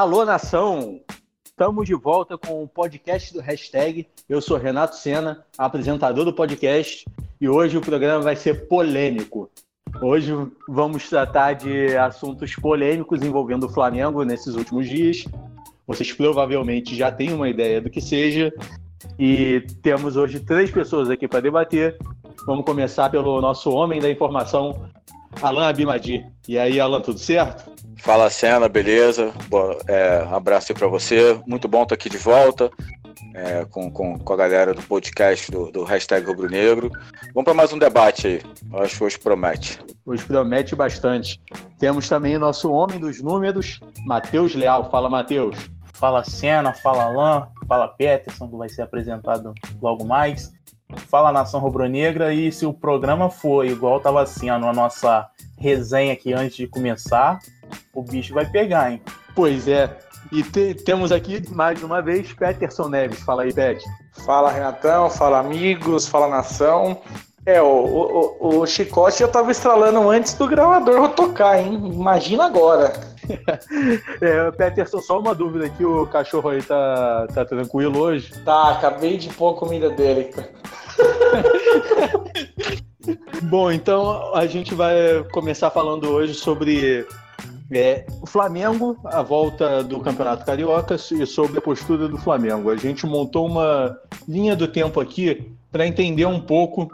Alô, nação! Estamos de volta com o podcast do Hashtag. Eu sou Renato Sena, apresentador do podcast, e hoje o programa vai ser polêmico. Hoje vamos tratar de assuntos polêmicos envolvendo o Flamengo nesses últimos dias. Vocês provavelmente já têm uma ideia do que seja. E temos hoje três pessoas aqui para debater. Vamos começar pelo nosso homem da informação, Alan Abimadi. E aí, Alan, tudo certo? Fala, Sena, beleza? Boa, é, abraço aí para você. Muito bom estar aqui de volta é, com, com, com, a galera do podcast do, do hashtag Rubro Negro. Vamos para mais um debate aí. Eu acho que hoje promete. Hoje promete bastante. Temos também o nosso homem dos números, Matheus Leal. Fala, Matheus. Fala, Sena. Fala, Alan. Fala, Peterson, que vai ser apresentado logo mais. Fala, Nação Rubro-Negra. E se o programa for igual estava assim, na nossa resenha aqui antes de começar, o bicho vai pegar, hein? Pois é. E te, temos aqui, mais uma vez, Peterson Neves. Fala aí, Pet. Fala, Renatão. Fala, amigos. Fala, nação. É, o, o, o chicote já tava estralando antes do gravador tocar, hein? Imagina agora. é, Peterson, só uma dúvida aqui, o cachorro aí tá, tá tranquilo hoje? Tá, acabei de pôr a comida dele. Bom, então a gente vai começar falando hoje sobre é, o Flamengo, a volta do Campeonato Carioca e sobre a postura do Flamengo. A gente montou uma linha do tempo aqui para entender um pouco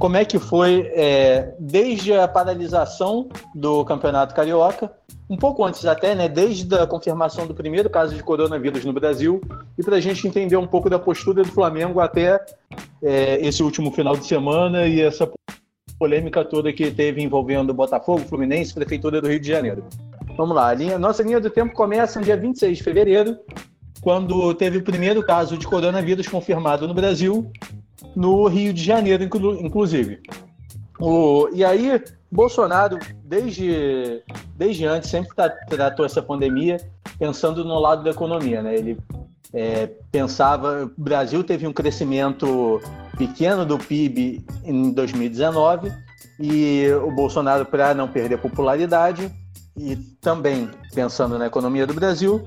como é que foi é, desde a paralisação do Campeonato Carioca, um pouco antes até, né, desde a confirmação do primeiro caso de coronavírus no Brasil, e para a gente entender um pouco da postura do Flamengo até é, esse último final de semana e essa polêmica toda que teve envolvendo Botafogo, Fluminense, Prefeitura do Rio de Janeiro. Vamos lá, a linha, nossa linha do tempo começa no dia 26 de fevereiro, quando teve o primeiro caso de coronavírus confirmado no Brasil, no Rio de Janeiro, inclu, inclusive. O, e aí, Bolsonaro, desde, desde antes, sempre tratou essa pandemia pensando no lado da economia. Né? Ele é, pensava. O Brasil teve um crescimento pequeno do PIB em 2019 e o Bolsonaro, para não perder popularidade, e também pensando na economia do Brasil,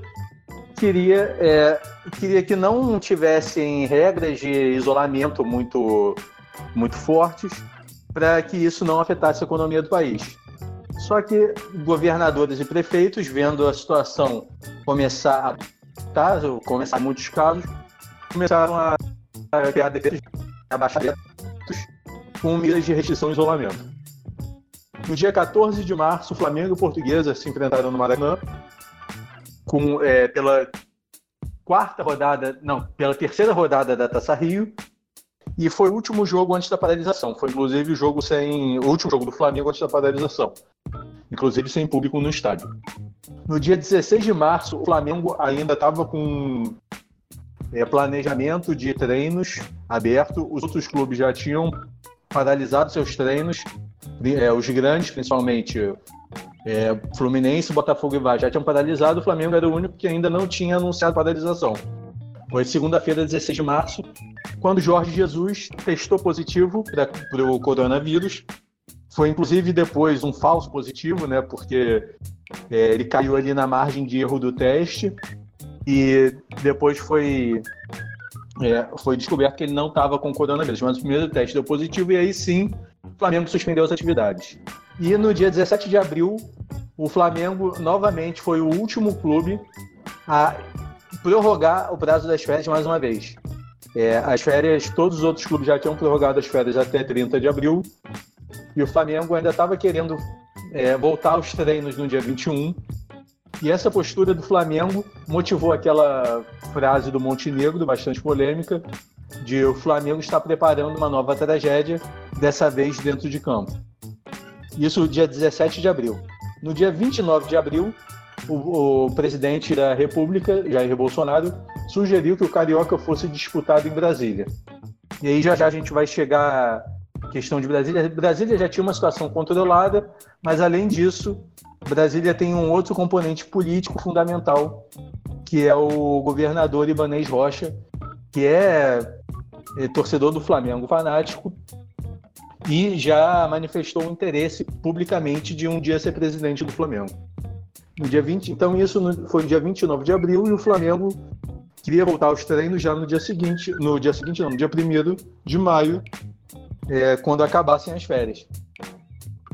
queria, é, queria que não tivessem regras de isolamento muito, muito fortes para que isso não afetasse a economia do país. Só que governadores e prefeitos, vendo a situação começar a caso, começar muitos casos, começaram a, criar defesas, a baixar com medidas de restrição e isolamento. No dia 14 de março, Flamengo e Portuguesa se enfrentaram no Maracanã com, é, pela quarta rodada, não, pela terceira rodada da Taça Rio. E foi o último jogo antes da paralisação. Foi inclusive o jogo sem. O último jogo do Flamengo antes da paralisação. Inclusive sem público no estádio. No dia 16 de março, o Flamengo ainda estava com é, planejamento de treinos aberto. Os outros clubes já tinham paralisado seus treinos é, os grandes, principalmente é, Fluminense, Botafogo e Vasco, já tinham paralisado, o Flamengo era o único que ainda não tinha anunciado paralisação. Foi segunda-feira, 16 de março, quando Jorge Jesus testou positivo para o coronavírus. Foi inclusive depois um falso positivo, né? Porque é, ele caiu ali na margem de erro do teste e depois foi é, foi descoberto que ele não estava com coronavírus, mas o primeiro teste deu positivo e aí sim o Flamengo suspendeu as atividades. E no dia 17 de abril, o Flamengo novamente foi o último clube a prorrogar o prazo das férias mais uma vez. É, as férias, todos os outros clubes já tinham prorrogado as férias até 30 de abril, e o Flamengo ainda estava querendo é, voltar aos treinos no dia 21. E essa postura do Flamengo motivou aquela frase do Montenegro, bastante polêmica, de o Flamengo estar preparando uma nova tragédia, dessa vez dentro de campo. Isso dia 17 de abril. No dia 29 de abril, o, o presidente da República, Jair Bolsonaro, sugeriu que o Carioca fosse disputado em Brasília. E aí já já a gente vai chegar questão de Brasília. Brasília já tinha uma situação controlada, mas além disso, Brasília tem um outro componente político fundamental, que é o governador Ibanez Rocha, que é é, torcedor do Flamengo fanático e já manifestou o interesse publicamente de um dia ser presidente do Flamengo. No dia 20, então isso foi no dia 29 de abril e o Flamengo queria voltar aos treinos já no dia seguinte, no dia seguinte não, no dia 1 de maio, é, quando acabassem as férias.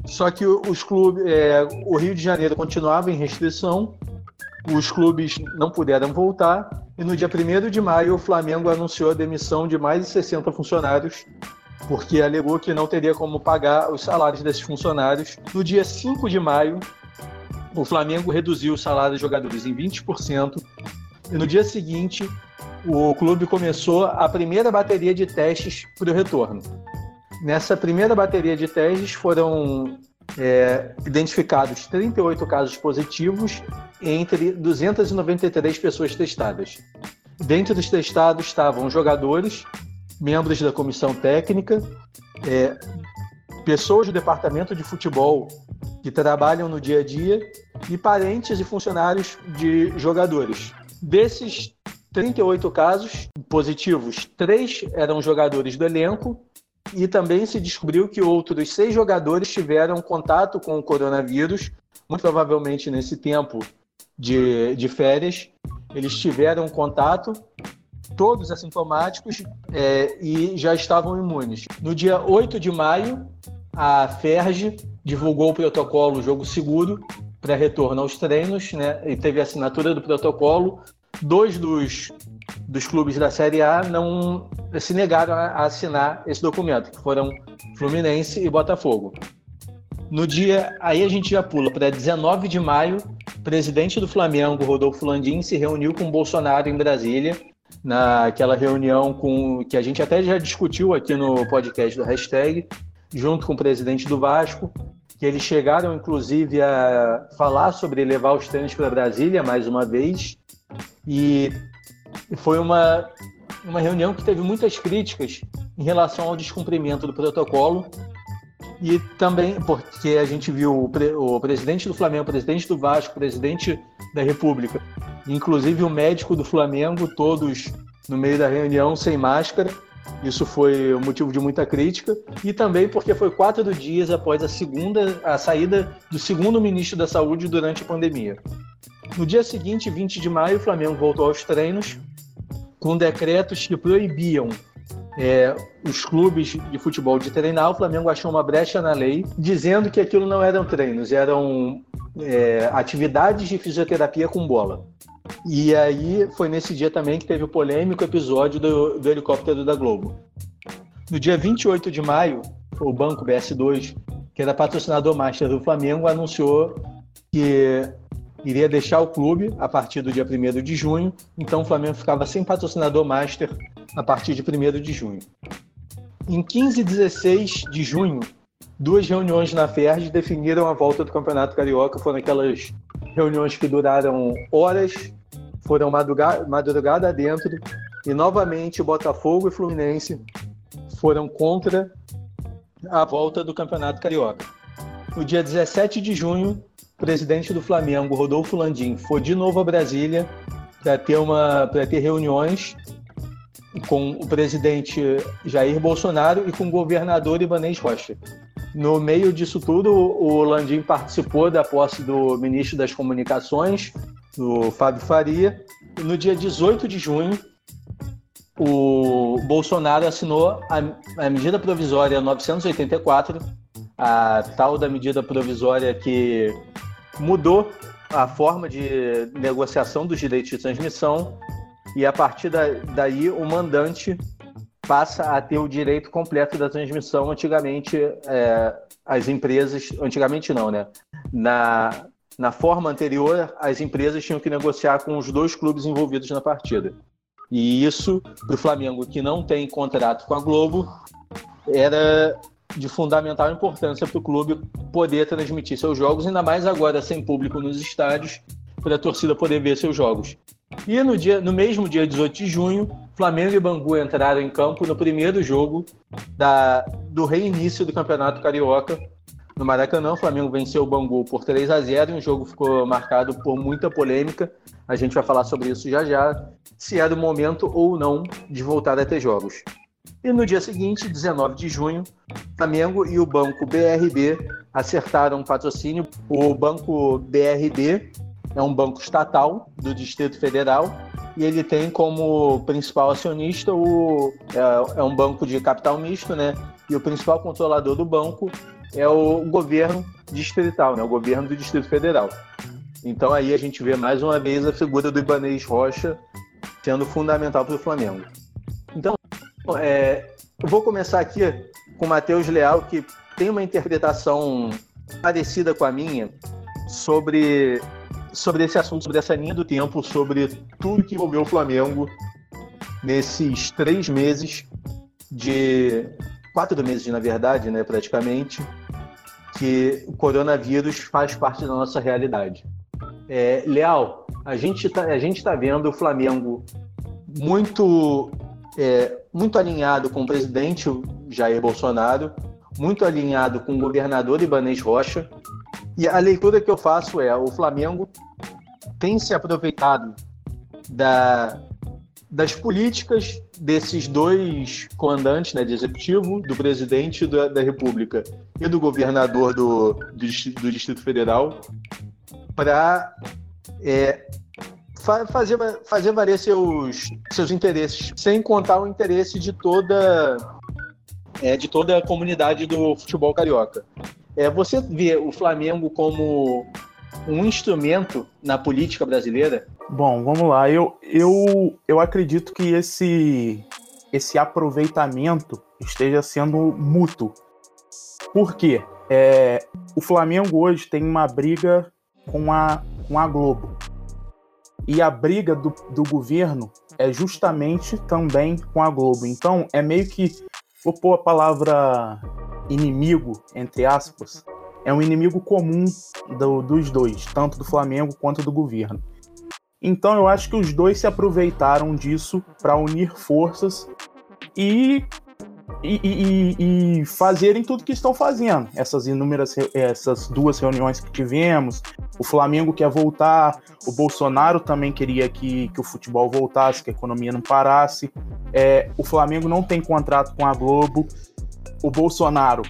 Só que os clubes, é, o Rio de Janeiro continuava em restrição, os clubes não puderam voltar e no dia 1 de maio o Flamengo anunciou a demissão de mais de 60 funcionários porque alegou que não teria como pagar os salários desses funcionários. No dia 5 de maio, o Flamengo reduziu o salário dos jogadores em 20%, e no dia seguinte, o clube começou a primeira bateria de testes para o retorno. Nessa primeira bateria de testes foram é, identificados 38 casos positivos entre 293 pessoas testadas. Dentre os testados estavam jogadores, membros da comissão técnica, é, pessoas do departamento de futebol que trabalham no dia a dia e parentes e funcionários de jogadores. Desses 38 casos positivos, três eram jogadores do elenco e também se descobriu que outros seis jogadores tiveram contato com o coronavírus, muito provavelmente nesse tempo de, de férias. Eles tiveram contato, todos assintomáticos é, e já estavam imunes. No dia 8 de maio, a FERJ divulgou o protocolo Jogo Seguro para retorno aos treinos, né? E teve assinatura do protocolo. Dois dos, dos clubes da Série A não se negaram a assinar esse documento, que foram Fluminense e Botafogo. No dia, aí a gente já pula para 19 de maio, presidente do Flamengo, Rodolfo Landim, se reuniu com Bolsonaro em Brasília, naquela reunião com que a gente até já discutiu aqui no podcast do hashtag, junto com o presidente do Vasco, que eles chegaram inclusive a falar sobre levar os treinos para Brasília mais uma vez, e foi uma, uma reunião que teve muitas críticas em relação ao descumprimento do protocolo e também porque a gente viu o, pre, o, presidente do Flamengo, o presidente do Vasco, o presidente da República, inclusive o médico do Flamengo, todos no meio da reunião sem máscara. Isso foi um motivo de muita crítica e também porque foi quatro dias após a segunda a saída do segundo ministro da Saúde durante a pandemia. No dia seguinte, 20 de maio, o Flamengo voltou aos treinos com decretos que proibiam é, os clubes de futebol de treinar, o Flamengo achou uma brecha na lei, dizendo que aquilo não eram treinos, eram é, atividades de fisioterapia com bola. E aí foi nesse dia também que teve o polêmico episódio do, do helicóptero da Globo. No dia 28 de maio, o banco BS2, que era patrocinador master do Flamengo, anunciou que iria deixar o clube a partir do dia 1 de junho, então o Flamengo ficava sem patrocinador master a partir de 1 de junho. Em 15 e 16 de junho, duas reuniões na FERJ definiram a volta do Campeonato Carioca. Foram aquelas reuniões que duraram horas, foram madrugada, dentro, e novamente Botafogo e Fluminense foram contra a volta do Campeonato Carioca. No dia 17 de junho, presidente do Flamengo, Rodolfo Landim, foi de novo a Brasília para ter, uma, ter reuniões com o presidente Jair Bolsonaro e com o governador Ibanez Rocha. No meio disso tudo, o Landim participou da posse do ministro das Comunicações, do Fábio Faria. E no dia 18 de junho, o Bolsonaro assinou a, a medida provisória 984, a tal da medida provisória que mudou a forma de negociação dos direitos de transmissão e a partir da, daí o mandante passa a ter o direito completo da transmissão. Antigamente, é, as empresas, antigamente não, né? Na, na forma anterior, as empresas tinham que negociar com os dois clubes envolvidos na partida. E isso, para o Flamengo, que não tem contrato com a Globo, era de fundamental importância para o clube poder transmitir seus jogos, ainda mais agora sem público nos estádios, para a torcida poder ver seus jogos. E no, dia, no mesmo dia 18 de junho, Flamengo e Bangu entraram em campo no primeiro jogo da, do reinício do Campeonato Carioca. No Maracanã, o Flamengo venceu o Bangu por 3 a 0 e o jogo ficou marcado por muita polêmica. A gente vai falar sobre isso já já, se era o momento ou não de voltar a ter jogos. E no dia seguinte, 19 de junho, Flamengo e o banco BRB acertaram um patrocínio. O banco BRB é um banco estatal do Distrito Federal e ele tem como principal acionista o é, é, um banco de capital misto, né? E o principal controlador do banco é o governo distrital, né? O governo do Distrito Federal. Então aí a gente vê mais uma vez a figura do Ibanez Rocha sendo fundamental para o Flamengo. É, vou começar aqui com o Matheus Leal, que tem uma interpretação parecida com a minha sobre sobre esse assunto, sobre essa linha do tempo, sobre tudo que envolveu o Flamengo nesses três meses de. quatro meses, na verdade, né, praticamente, que o coronavírus faz parte da nossa realidade. É, Leal, a gente está tá vendo o Flamengo muito, é, muito alinhado com o presidente Jair Bolsonaro, muito alinhado com o governador Ibanez Rocha, e a leitura que eu faço é: o Flamengo tem se aproveitado da, das políticas desses dois comandantes né, de executivo, do presidente da, da República e do governador do, do, do Distrito Federal, para é, fazer, fazer valer seus, seus interesses, sem contar o interesse de toda, é, de toda a comunidade do futebol carioca. É, você vê o Flamengo como um instrumento na política brasileira? Bom, vamos lá. Eu, eu, eu acredito que esse, esse aproveitamento esteja sendo mútuo. Por quê? É, o Flamengo hoje tem uma briga com a, com a Globo. E a briga do, do governo é justamente também com a Globo. Então, é meio que, vou pôr a palavra inimigo, entre aspas, é um inimigo comum do, dos dois, tanto do Flamengo quanto do governo. Então eu acho que os dois se aproveitaram disso para unir forças e, e, e, e, fazerem tudo que estão fazendo. Essas inúmeras, essas duas reuniões que tivemos, o Flamengo quer voltar, o Bolsonaro também queria que, que o futebol voltasse, que a economia não parasse. É, o Flamengo não tem contrato com a Globo, o Bolsonaro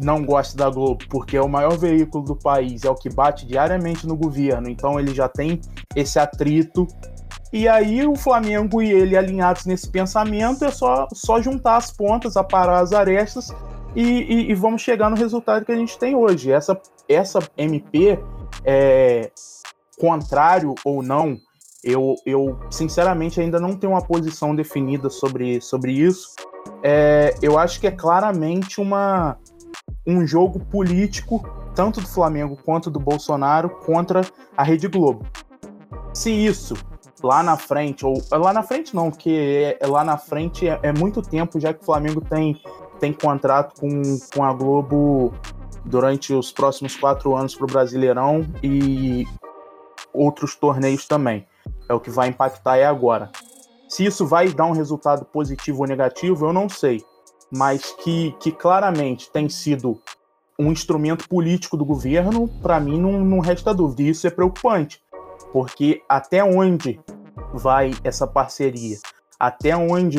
não gosta da Globo porque é o maior veículo do país, é o que bate diariamente no governo, então ele já tem esse atrito. E aí o Flamengo e ele alinhados nesse pensamento é só, só juntar as pontas, aparar as arestas e, e, e vamos chegar no resultado que a gente tem hoje. Essa, essa MP, é, contrário ou não, eu, eu sinceramente ainda não tenho uma posição definida sobre, sobre isso, é, eu acho que é claramente uma, um jogo político, tanto do Flamengo quanto do Bolsonaro, contra a Rede Globo. Se isso lá na frente, ou lá na frente não, porque é, lá na frente é, é, muito tempo já que o Flamengo tem, tem contrato com, com a Globo durante os próximos quatro anos para o Brasileirão e outros torneios também. É o que vai impactar é agora. Se isso vai dar um resultado positivo ou negativo, eu não sei. Mas que, que claramente tem sido um instrumento político do governo, para mim não, não resta dúvida. E isso é preocupante, porque até onde vai essa parceria? Até onde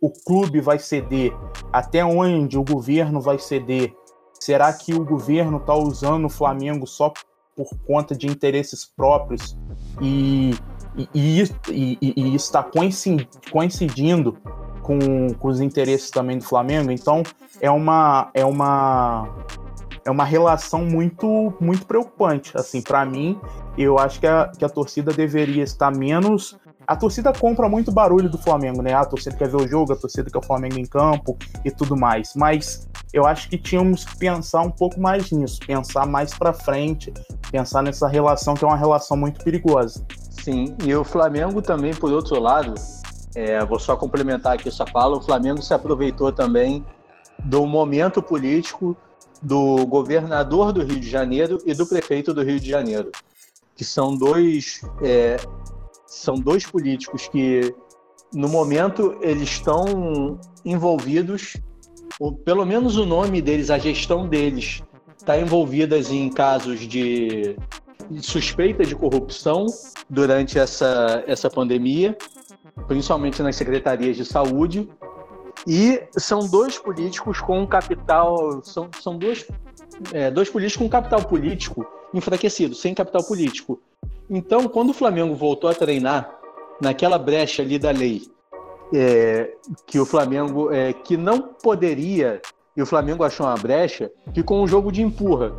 o clube vai ceder? Até onde o governo vai ceder? Será que o governo está usando o Flamengo só por conta de interesses próprios e e, e, e, está coincidindo com, com os interesses também do Flamengo. Então é uma é uma é uma relação muito muito preocupante. Assim, para mim, eu acho que a, que a torcida deveria estar menos a torcida compra muito barulho do Flamengo, né? A torcida quer ver o jogo, a torcida quer o Flamengo em campo e tudo mais. Mas eu acho que tínhamos que pensar um pouco mais nisso, pensar mais para frente, pensar nessa relação que é uma relação muito perigosa. Sim, e o Flamengo também, por outro lado, é, vou só complementar aqui essa fala, o Flamengo se aproveitou também do momento político do governador do Rio de Janeiro e do prefeito do Rio de Janeiro, que são dois, é, são dois políticos que, no momento, eles estão envolvidos, ou pelo menos o nome deles, a gestão deles, está envolvidas em casos de suspeita de corrupção durante essa, essa pandemia, principalmente nas secretarias de saúde. E são dois políticos com capital, são, são duas é, dois políticos com capital político enfraquecido, sem capital político. Então, quando o Flamengo voltou a treinar naquela brecha ali da lei, é, que o Flamengo é, que não poderia e o Flamengo achou uma brecha, ficou um jogo de empurra.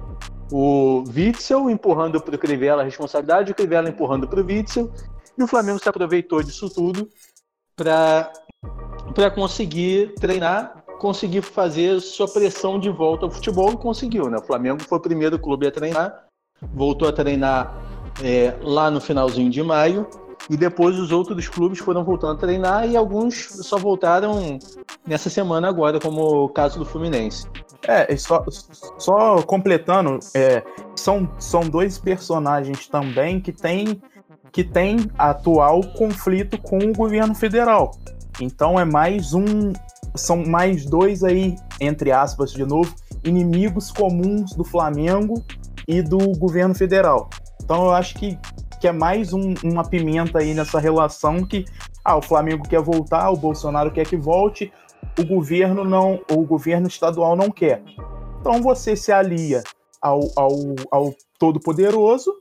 O Witzel empurrando para o Crivella a responsabilidade, o Crivella empurrando para o Witzel, e o Flamengo se aproveitou disso tudo para conseguir treinar, conseguir fazer sua pressão de volta ao futebol e conseguiu. Né? O Flamengo foi o primeiro clube a treinar, voltou a treinar é, lá no finalzinho de maio, e depois os outros clubes foram voltando a treinar e alguns só voltaram nessa semana agora, como o caso do Fluminense. É, só, só completando, é, são, são dois personagens também que têm que tem atual conflito com o governo federal. Então é mais um, são mais dois aí, entre aspas, de novo, inimigos comuns do Flamengo e do governo federal. Então eu acho que que é mais um, uma pimenta aí nessa relação que ah, o Flamengo quer voltar, o Bolsonaro quer que volte, o governo não, o governo estadual não quer. Então você se alia ao, ao, ao todo-poderoso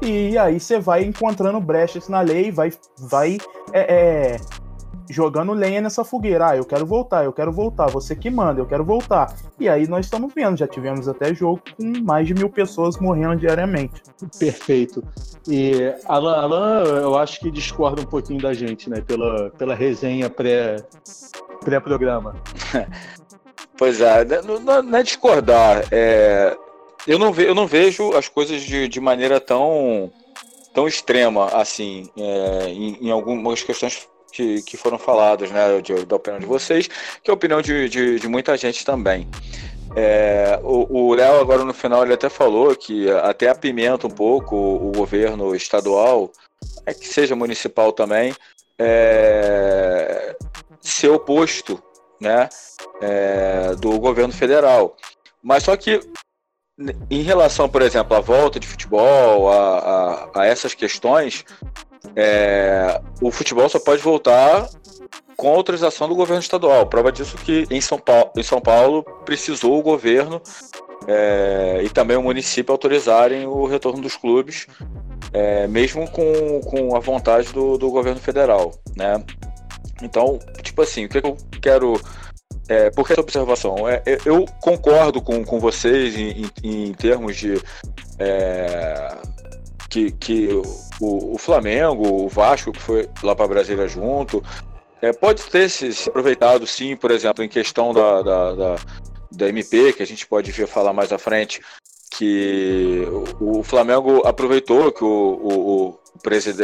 e aí você vai encontrando brechas na lei, vai, vai é, é, jogando lenha nessa fogueira. Ah, eu quero voltar, eu quero voltar, você que manda, eu quero voltar. E aí nós estamos vendo, já tivemos até jogo com mais de mil pessoas morrendo diariamente. Perfeito. E Alan, Alan eu acho que discorda um pouquinho da gente, né? Pela, pela resenha pré, pré-programa. pois é, não, não é discordar. É, eu, não ve, eu não vejo as coisas de, de maneira tão tão extrema assim é, em, em, algumas questões que, que foram faladas, né, de, da opinião de vocês, que é a opinião de, de, de muita gente também. É, o Léo agora no final ele até falou que até apimenta um pouco o, o governo estadual, é que seja municipal também, é, ser oposto né, é, do governo federal. Mas só que em relação, por exemplo, à volta de futebol, a, a, a essas questões, é, o futebol só pode voltar com autorização do governo estadual. Prova disso que em São Paulo, em São Paulo precisou o governo é, e também o município autorizarem o retorno dos clubes, é, mesmo com, com a vontade do, do governo federal, né? Então, tipo assim, o que, eu quero é, por que essa observação? É, eu concordo com, com vocês em, em, em termos de é, que, que o, o, Flamengo, o Vasco, que foi lá para Brasília junto, é, pode ter se, se, aproveitado, sim, por exemplo, em questão da, da, da, da MP, que a gente pode ver falar mais à frente, que o, o Flamengo aproveitou que o, o, o,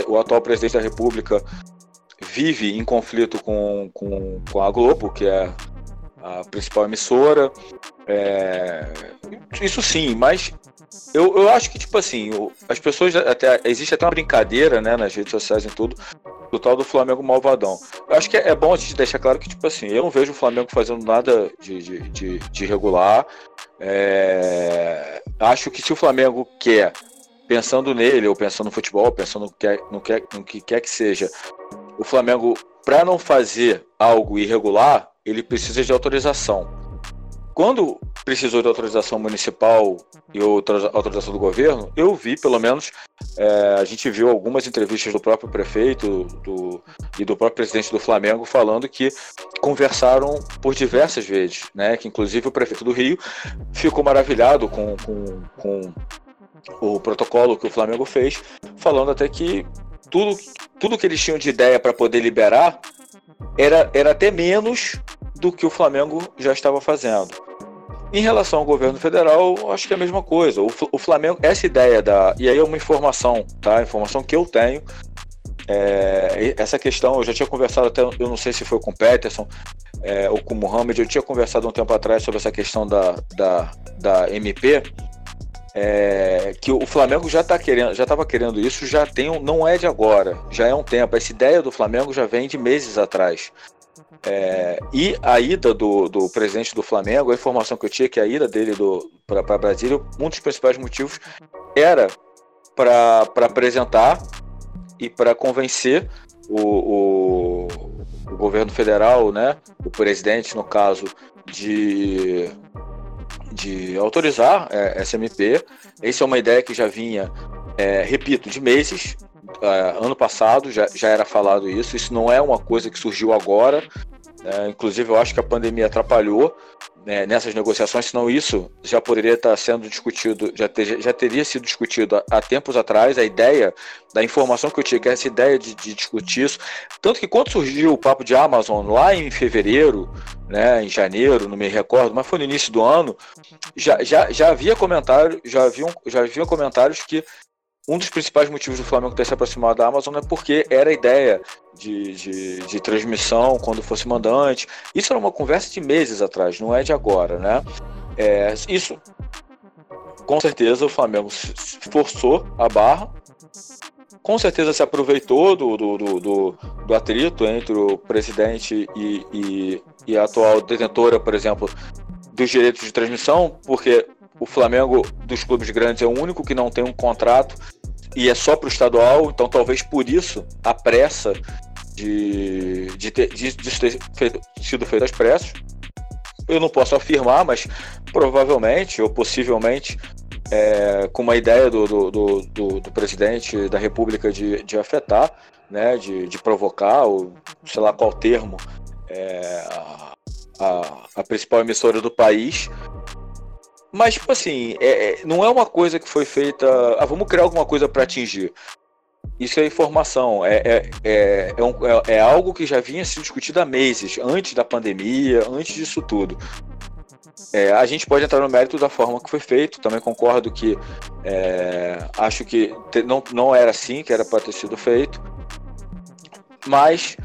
o atual presidente da República vive em conflito com, com, com a Globo, que é a principal emissora. É, isso sim, mas eu, eu acho que, tipo assim, as pessoas até. Existe até uma brincadeira, né, nas redes sociais e tudo, do tal do Flamengo malvadão. Eu acho que é, é, bom a gente deixar claro que, tipo assim, eu não vejo o Flamengo fazendo nada de, de, de, de regular. É, acho que se o Flamengo quer, pensando nele, ou pensando no futebol, pensando no que, no que, no que quer que seja, o Flamengo, para não fazer algo irregular, ele precisa de autorização. Quando precisou de autorização municipal e outra autorização do governo, eu vi, pelo menos, é, a gente viu algumas entrevistas do próprio prefeito do, e do próprio presidente do Flamengo falando que conversaram por diversas vezes, né? Que inclusive o prefeito do Rio ficou maravilhado com, com, com o protocolo que o Flamengo fez, falando até que tudo, tudo que eles tinham de ideia para poder liberar era, era até menos do que o Flamengo já estava fazendo. Em relação ao governo federal, acho que é a mesma coisa. O, Flamengo, essa ideia da. E aí é uma informação, tá? Informação que eu tenho. É, essa questão, eu já tinha conversado até, eu não sei se foi com o Peterson é, ou com o Mohamed, eu tinha conversado um tempo atrás sobre essa questão da, da, da MP, é, que o Flamengo já está querendo, já estava querendo isso, já tem, não é de agora, já é um tempo. Essa ideia do Flamengo já vem de meses atrás. É, e a ida do, do presidente do Flamengo, a informação que eu tinha é que a ida dele para Brasília, um dos principais motivos era para apresentar e para convencer o, o, o, governo federal, né, o presidente, no caso, de, de autorizar é, SMP. Essa é uma ideia que já vinha, é, repito, de meses. É, ano passado já, já era falado isso. Isso não é uma coisa que surgiu agora. Né? inclusive, eu acho que a pandemia atrapalhou né, nessas negociações, senão isso já poderia estar sendo discutido, já, ter, já teria sido discutido há, há, tempos atrás, a ideia da informação que eu tinha, que é essa ideia de, de, discutir isso. Tanto que quando surgiu o papo de Amazon lá em fevereiro, né, em janeiro, não me recordo, mas foi no início do ano, já, já, já havia comentário, já haviam, já haviam comentários que um dos principais motivos do Flamengo ter se aproximado da Amazon é porque era a ideia de, de, de, transmissão quando fosse mandante. Isso era uma conversa de meses atrás, não é de agora, né? É, isso, com certeza, o Flamengo forçou a barra, com certeza se aproveitou do, do, do, do, atrito entre o presidente e, e, e a atual detentora, por exemplo, dos direitos de transmissão, porque o Flamengo dos clubes grandes é o único que não tem um contrato e é só para o estadual, então talvez por isso a pressa de, de, ter, de, de ter sido feito às pressas. Eu não posso afirmar, mas provavelmente ou possivelmente é, com uma ideia do, do, do, do, presidente da República de, de afetar, né, de, de provocar, ou sei lá qual termo, é, a, a principal emissora do país mas, tipo assim, é, é, não é uma coisa que foi feita. Ah, vamos criar alguma coisa para atingir. Isso é informação, é, é, é, é, um, é, é, algo que já vinha sendo discutido há meses, antes da pandemia, antes disso tudo. A gente pode entrar no mérito da forma que foi feito, também concordo que acho que não, não era assim que era para ter sido feito, mas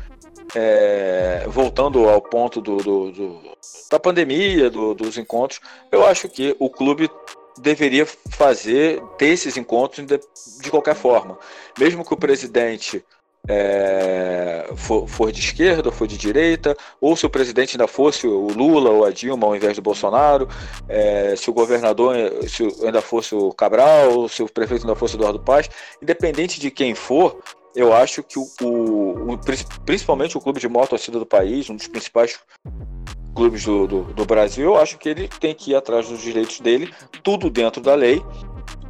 voltando ao ponto do, do, do da pandemia, do, dos encontros, eu acho que o clube deveria fazer, ter esses encontros de, de qualquer forma. Mesmo que o presidente é, for, for, de esquerda ou for de direita, ou se o presidente ainda fosse o Lula ou a Dilma ao invés do Bolsonaro, é, se o governador se ainda fosse o Cabral, se o prefeito ainda fosse o Eduardo Paz, independente de quem for, eu acho que o, o, o principalmente o clube de maior torcida do país, um dos principais clubes do, do, do, Brasil, eu acho que ele tem que ir atrás dos direitos dele, tudo dentro da lei,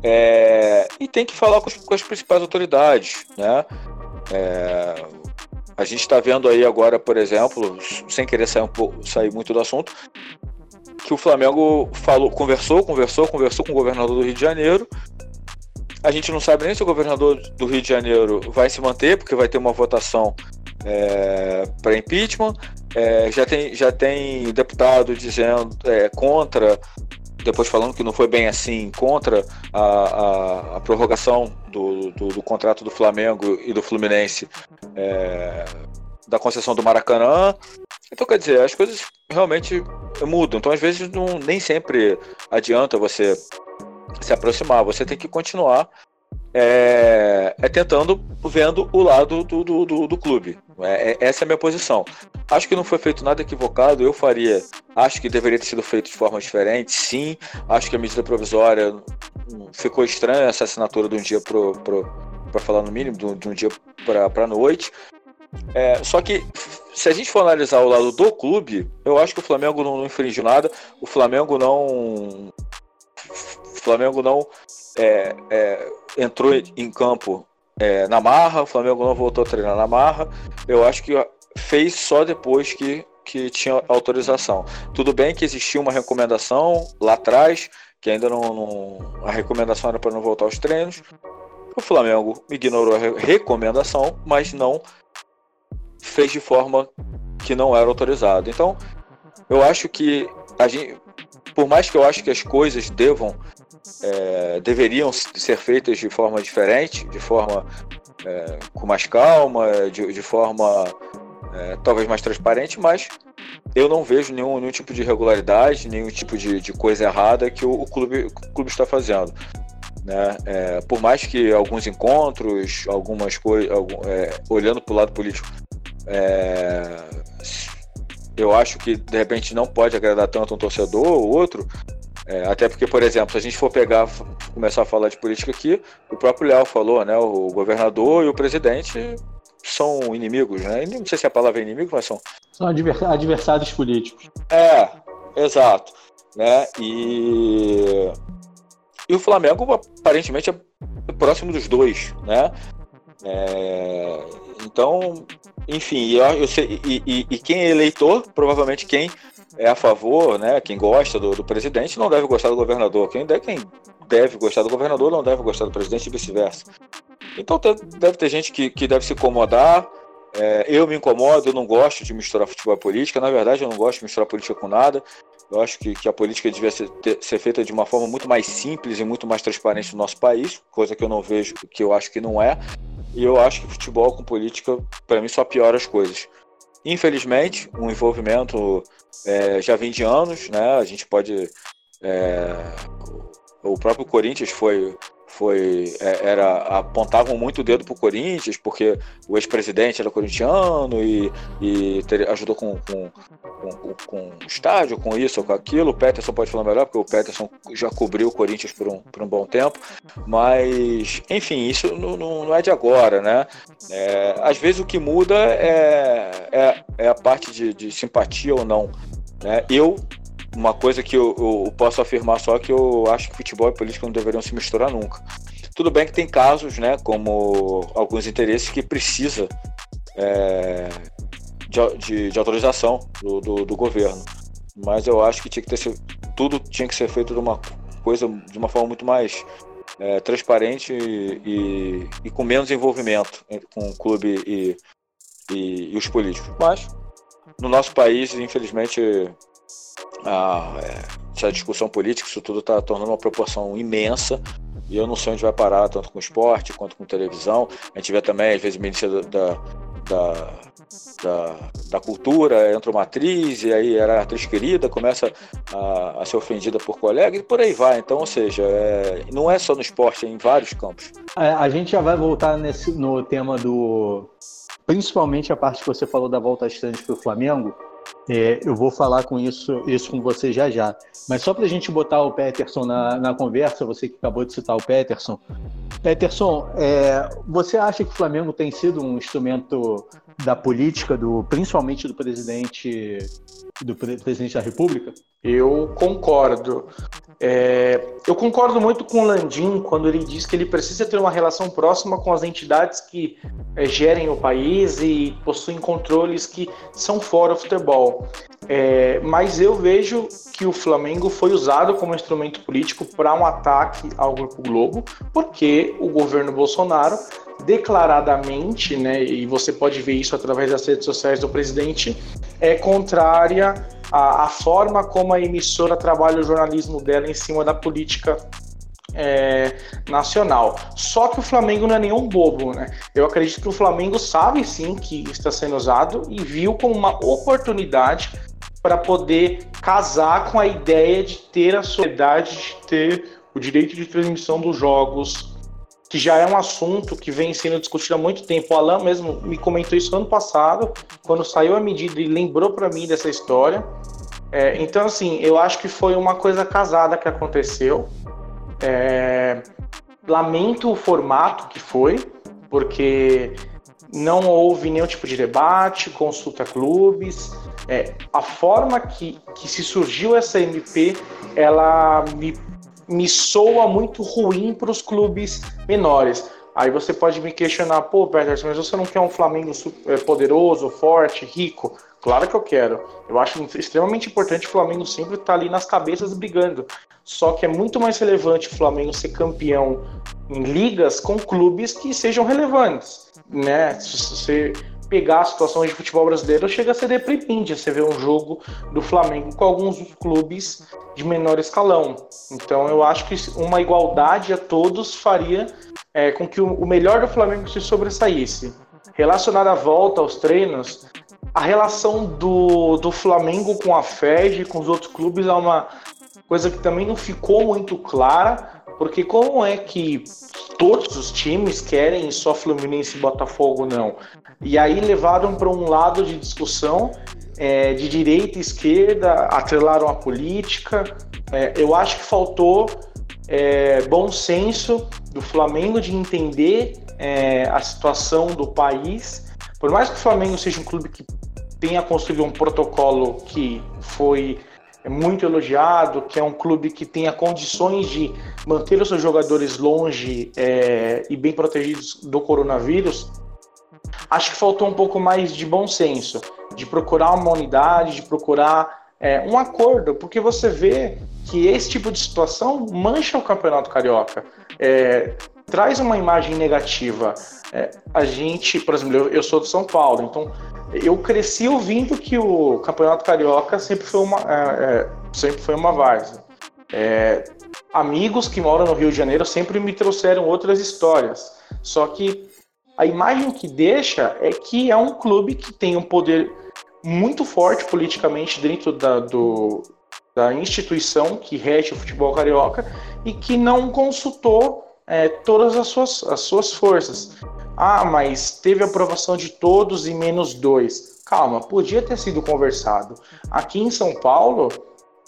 é, e tem que falar com, com as principais autoridades, né? É, a gente está vendo aí agora, por exemplo, sem querer sair, um pouco, sair muito do assunto, que o Flamengo falou, conversou, conversou, conversou com o governador do Rio de Janeiro. A gente não sabe nem se o governador do Rio de Janeiro vai se manter, porque vai ter uma votação é, para impeachment. É, já, tem, já tem deputado dizendo é, contra, depois falando que não foi bem assim, contra a, a, a prorrogação do, do, do, contrato do Flamengo e do Fluminense é, da concessão do Maracanã. Então, quer dizer, as coisas realmente mudam. Então, às vezes, não, nem sempre adianta você se aproximar, você tem que continuar é, é tentando, vendo o lado do, do, do, do clube. É, é, essa é a minha posição. Acho que não foi feito nada equivocado, eu faria. Acho que deveria ter sido feito de forma diferente, sim. Acho que a medida provisória ficou estranha essa assinatura de um dia para falar no mínimo, de um, dia para noite. É, só que se a gente for analisar o lado do clube, eu acho que o Flamengo não, não infringiu nada. O Flamengo não. O Flamengo não é, é, entrou em campo é, na marra, o Flamengo não voltou a treinar na marra. Eu acho que fez só depois que, que tinha autorização. Tudo bem que existia uma recomendação lá atrás, que ainda não, não a recomendação era para não voltar aos treinos. O Flamengo ignorou a recomendação, mas não fez de forma que não era autorizado. Então, eu acho que a gente, por mais que eu acho que as coisas devam é, deveriam ser feitas de forma diferente, de forma é, com mais calma, de, de forma é, talvez mais transparente, mas eu não vejo nenhum, nenhum tipo de irregularidade, nenhum tipo de, de coisa errada que o, o, clube, o clube está fazendo. Né? É, por mais que alguns encontros, algumas coisas, algum, é, olhando para o lado político, é, eu acho que de repente não pode agradar tanto um torcedor ou outro, é, até porque, por exemplo, se a gente for pegar, começar a falar de política aqui, o próprio Léo falou, né? O governador e o presidente são inimigos, né? Não sei se a palavra é inimigo, mas são. São adversários políticos. É, exato. né? E, e o Flamengo aparentemente é próximo dos dois, né? É, então, enfim, eu, eu sei, e, e, e, quem é eleitor, provavelmente quem é a favor, né? Quem gosta do, do presidente não deve gostar do governador. Quem deve, quem deve gostar do governador não deve gostar do presidente e vice-versa. Então deve ter gente que, que deve se incomodar. É, eu me incomodo, eu não gosto de misturar futebol e política. Na verdade, eu não gosto de misturar política com nada. Eu acho que, que a política devia ser, ter, ser, feita de uma forma muito mais simples e muito mais transparente no nosso país, coisa que eu não vejo, que eu acho que não é. E eu acho que futebol com política, para mim, só piora as coisas. Infelizmente, o um envolvimento é, já vem de anos, né? A gente pode. É, o próprio Corinthians foi foi é, era apontavam muito o dedo pro Corinthians porque o ex-presidente era corintiano e, e ter, ajudou com, com, com, com, o estádio, com isso ou com aquilo. O Peterson pode falar melhor porque o Peterson já cobriu o Corinthians por um, por um bom tempo, mas enfim, isso não, não é de agora, né? É, às vezes o que muda é, é, é a parte de, de simpatia ou não. Né? Eu uma coisa que eu, eu, posso afirmar só que eu acho que futebol e política não deveriam se misturar nunca. Tudo bem que tem casos, né, como alguns interesses que precisa é, de, de, de, autorização do, do, do, governo, mas eu acho que tinha que ter tudo tinha que ser feito de uma coisa de uma forma muito mais é, transparente e, e, e, com menos envolvimento com o clube e, e os políticos. Mas no nosso país, infelizmente, a, é, essa discussão política, isso tudo está tornando uma proporção imensa. E eu não sei onde vai parar, tanto com esporte quanto com televisão. A gente vê também, às vezes, o ministro da, da, da, da, cultura entra uma atriz, e aí era atriz querida, começa a, a ser ofendida por colega, e por aí vai. Então, ou seja, é, não é só no esporte, é em vários campos. A, é, a gente já vai voltar nesse, no tema do. Principalmente a parte que você falou da volta às para o Flamengo, é, eu vou falar com isso, isso com você já já. Mas só para a gente botar o Peterson na, na conversa, você que acabou de citar o Peterson. Peterson, é, você acha que o Flamengo tem sido um instrumento da política, do, principalmente do presidente, do presidente da República? Eu concordo. É, eu concordo muito com o Landim quando ele diz que ele precisa ter uma relação próxima com as entidades que é, gerem o país e possuem controles que são fora do futebol. É, mas eu vejo que o Flamengo foi usado como instrumento político para um ataque ao Grupo Globo, porque o governo Bolsonaro declaradamente, né, e você pode ver isso através das redes sociais do presidente, é contrária à, à forma como a emissora trabalha o jornalismo dela em cima da política é, nacional. Só que o Flamengo não é nenhum bobo, né? Eu acredito que o Flamengo sabe sim que está sendo usado e viu como uma oportunidade para poder casar com a ideia de ter a sociedade, de ter o direito de transmissão dos jogos, que já é um assunto que vem sendo discutido há muito tempo. O Alan mesmo me comentou isso ano passado, quando saiu a medida e lembrou para mim dessa história. É, então, assim, eu acho que foi uma coisa casada que aconteceu. É, lamento o formato que foi, porque não houve nenhum tipo de debate, consulta clubes. É, a forma que, que se surgiu essa MP, ela me, me soa muito ruim para os clubes menores. Aí você pode me questionar, pô, Peterson, mas você não quer um Flamengo é, poderoso, forte, rico? Claro que eu quero. Eu acho extremamente importante o Flamengo sempre estar tá ali nas cabeças brigando. Só que é muito mais relevante o Flamengo ser campeão em ligas com clubes que sejam relevantes, né? Se você pegar a situação de futebol brasileiro, chega a ser deprimente você ver um jogo do Flamengo com alguns clubes de menor escalão. Então eu acho que uma igualdade a todos faria é, com que o melhor do Flamengo se sobressaísse. Relacionado à volta aos treinos, a relação do, do Flamengo com a FED, com os outros clubes, é uma coisa que também não ficou muito clara, porque como é que todos os times querem só Fluminense e Botafogo não? E aí levaram para um lado de discussão é, de direita e esquerda, atrelaram a política. É, eu acho que faltou é, bom senso do Flamengo de entender é, a situação do país. Por mais que o Flamengo seja um clube que tenha construído um protocolo que foi é muito elogiado, que é um clube que tenha condições de manter os seus jogadores longe é, e bem protegidos do coronavírus, acho que faltou um pouco mais de bom senso, de procurar uma unidade, de procurar é, um acordo, porque você vê que esse tipo de situação mancha o campeonato carioca, é, traz uma imagem negativa. É, a gente, por exemplo, eu, eu sou de São Paulo, então eu cresci ouvindo que o campeonato carioca sempre foi uma, é, é, sempre foi uma várzea. É, amigos que moram no Rio de Janeiro sempre me trouxeram outras histórias. Só que a imagem que deixa é que é um clube que tem um poder muito forte politicamente dentro da, do, da instituição que rege o futebol carioca e que não consultou é, todas as suas, as suas forças. Ah, mas teve aprovação de todos e menos dois. Calma, podia ter sido conversado. Aqui em São Paulo,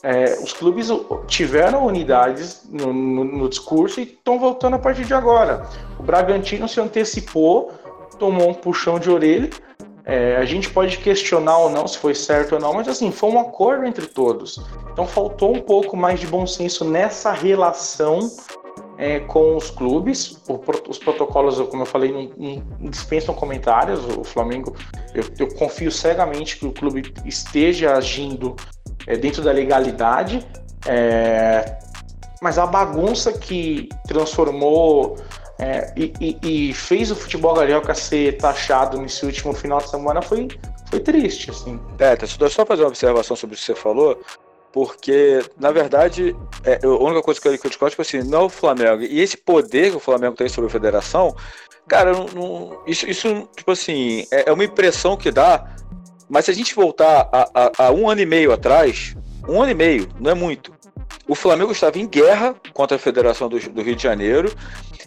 é, os clubes tiveram unidades no, no, no discurso e estão voltando a partir de agora. O Bragantino se antecipou, tomou um puxão de orelha. É, a gente pode questionar ou não se foi certo ou não, mas assim, foi um acordo entre todos. Então faltou um pouco mais de bom senso nessa relação é, com os clubes. O, os protocolos, como eu falei, não, não dispensam comentários. O Flamengo, eu, eu, confio cegamente que o clube esteja agindo é, dentro da legalidade. É, mas a bagunça que transformou é, e, e, e, fez o futebol carioca ser taxado nesse último final de semana foi, foi triste, assim. É, só fazer uma observação sobre o que você falou porque, na verdade, é, a única coisa que eu, eu discordo é tipo assim, não é o Flamengo. E esse poder que o Flamengo tem sobre a federação, cara, não, não, isso, isso, tipo assim, é, é, uma impressão que dá. Mas se a gente voltar a, a, a, um ano e meio atrás, um ano e meio, não é muito. O Flamengo estava em guerra contra a Federação do, do Rio de Janeiro.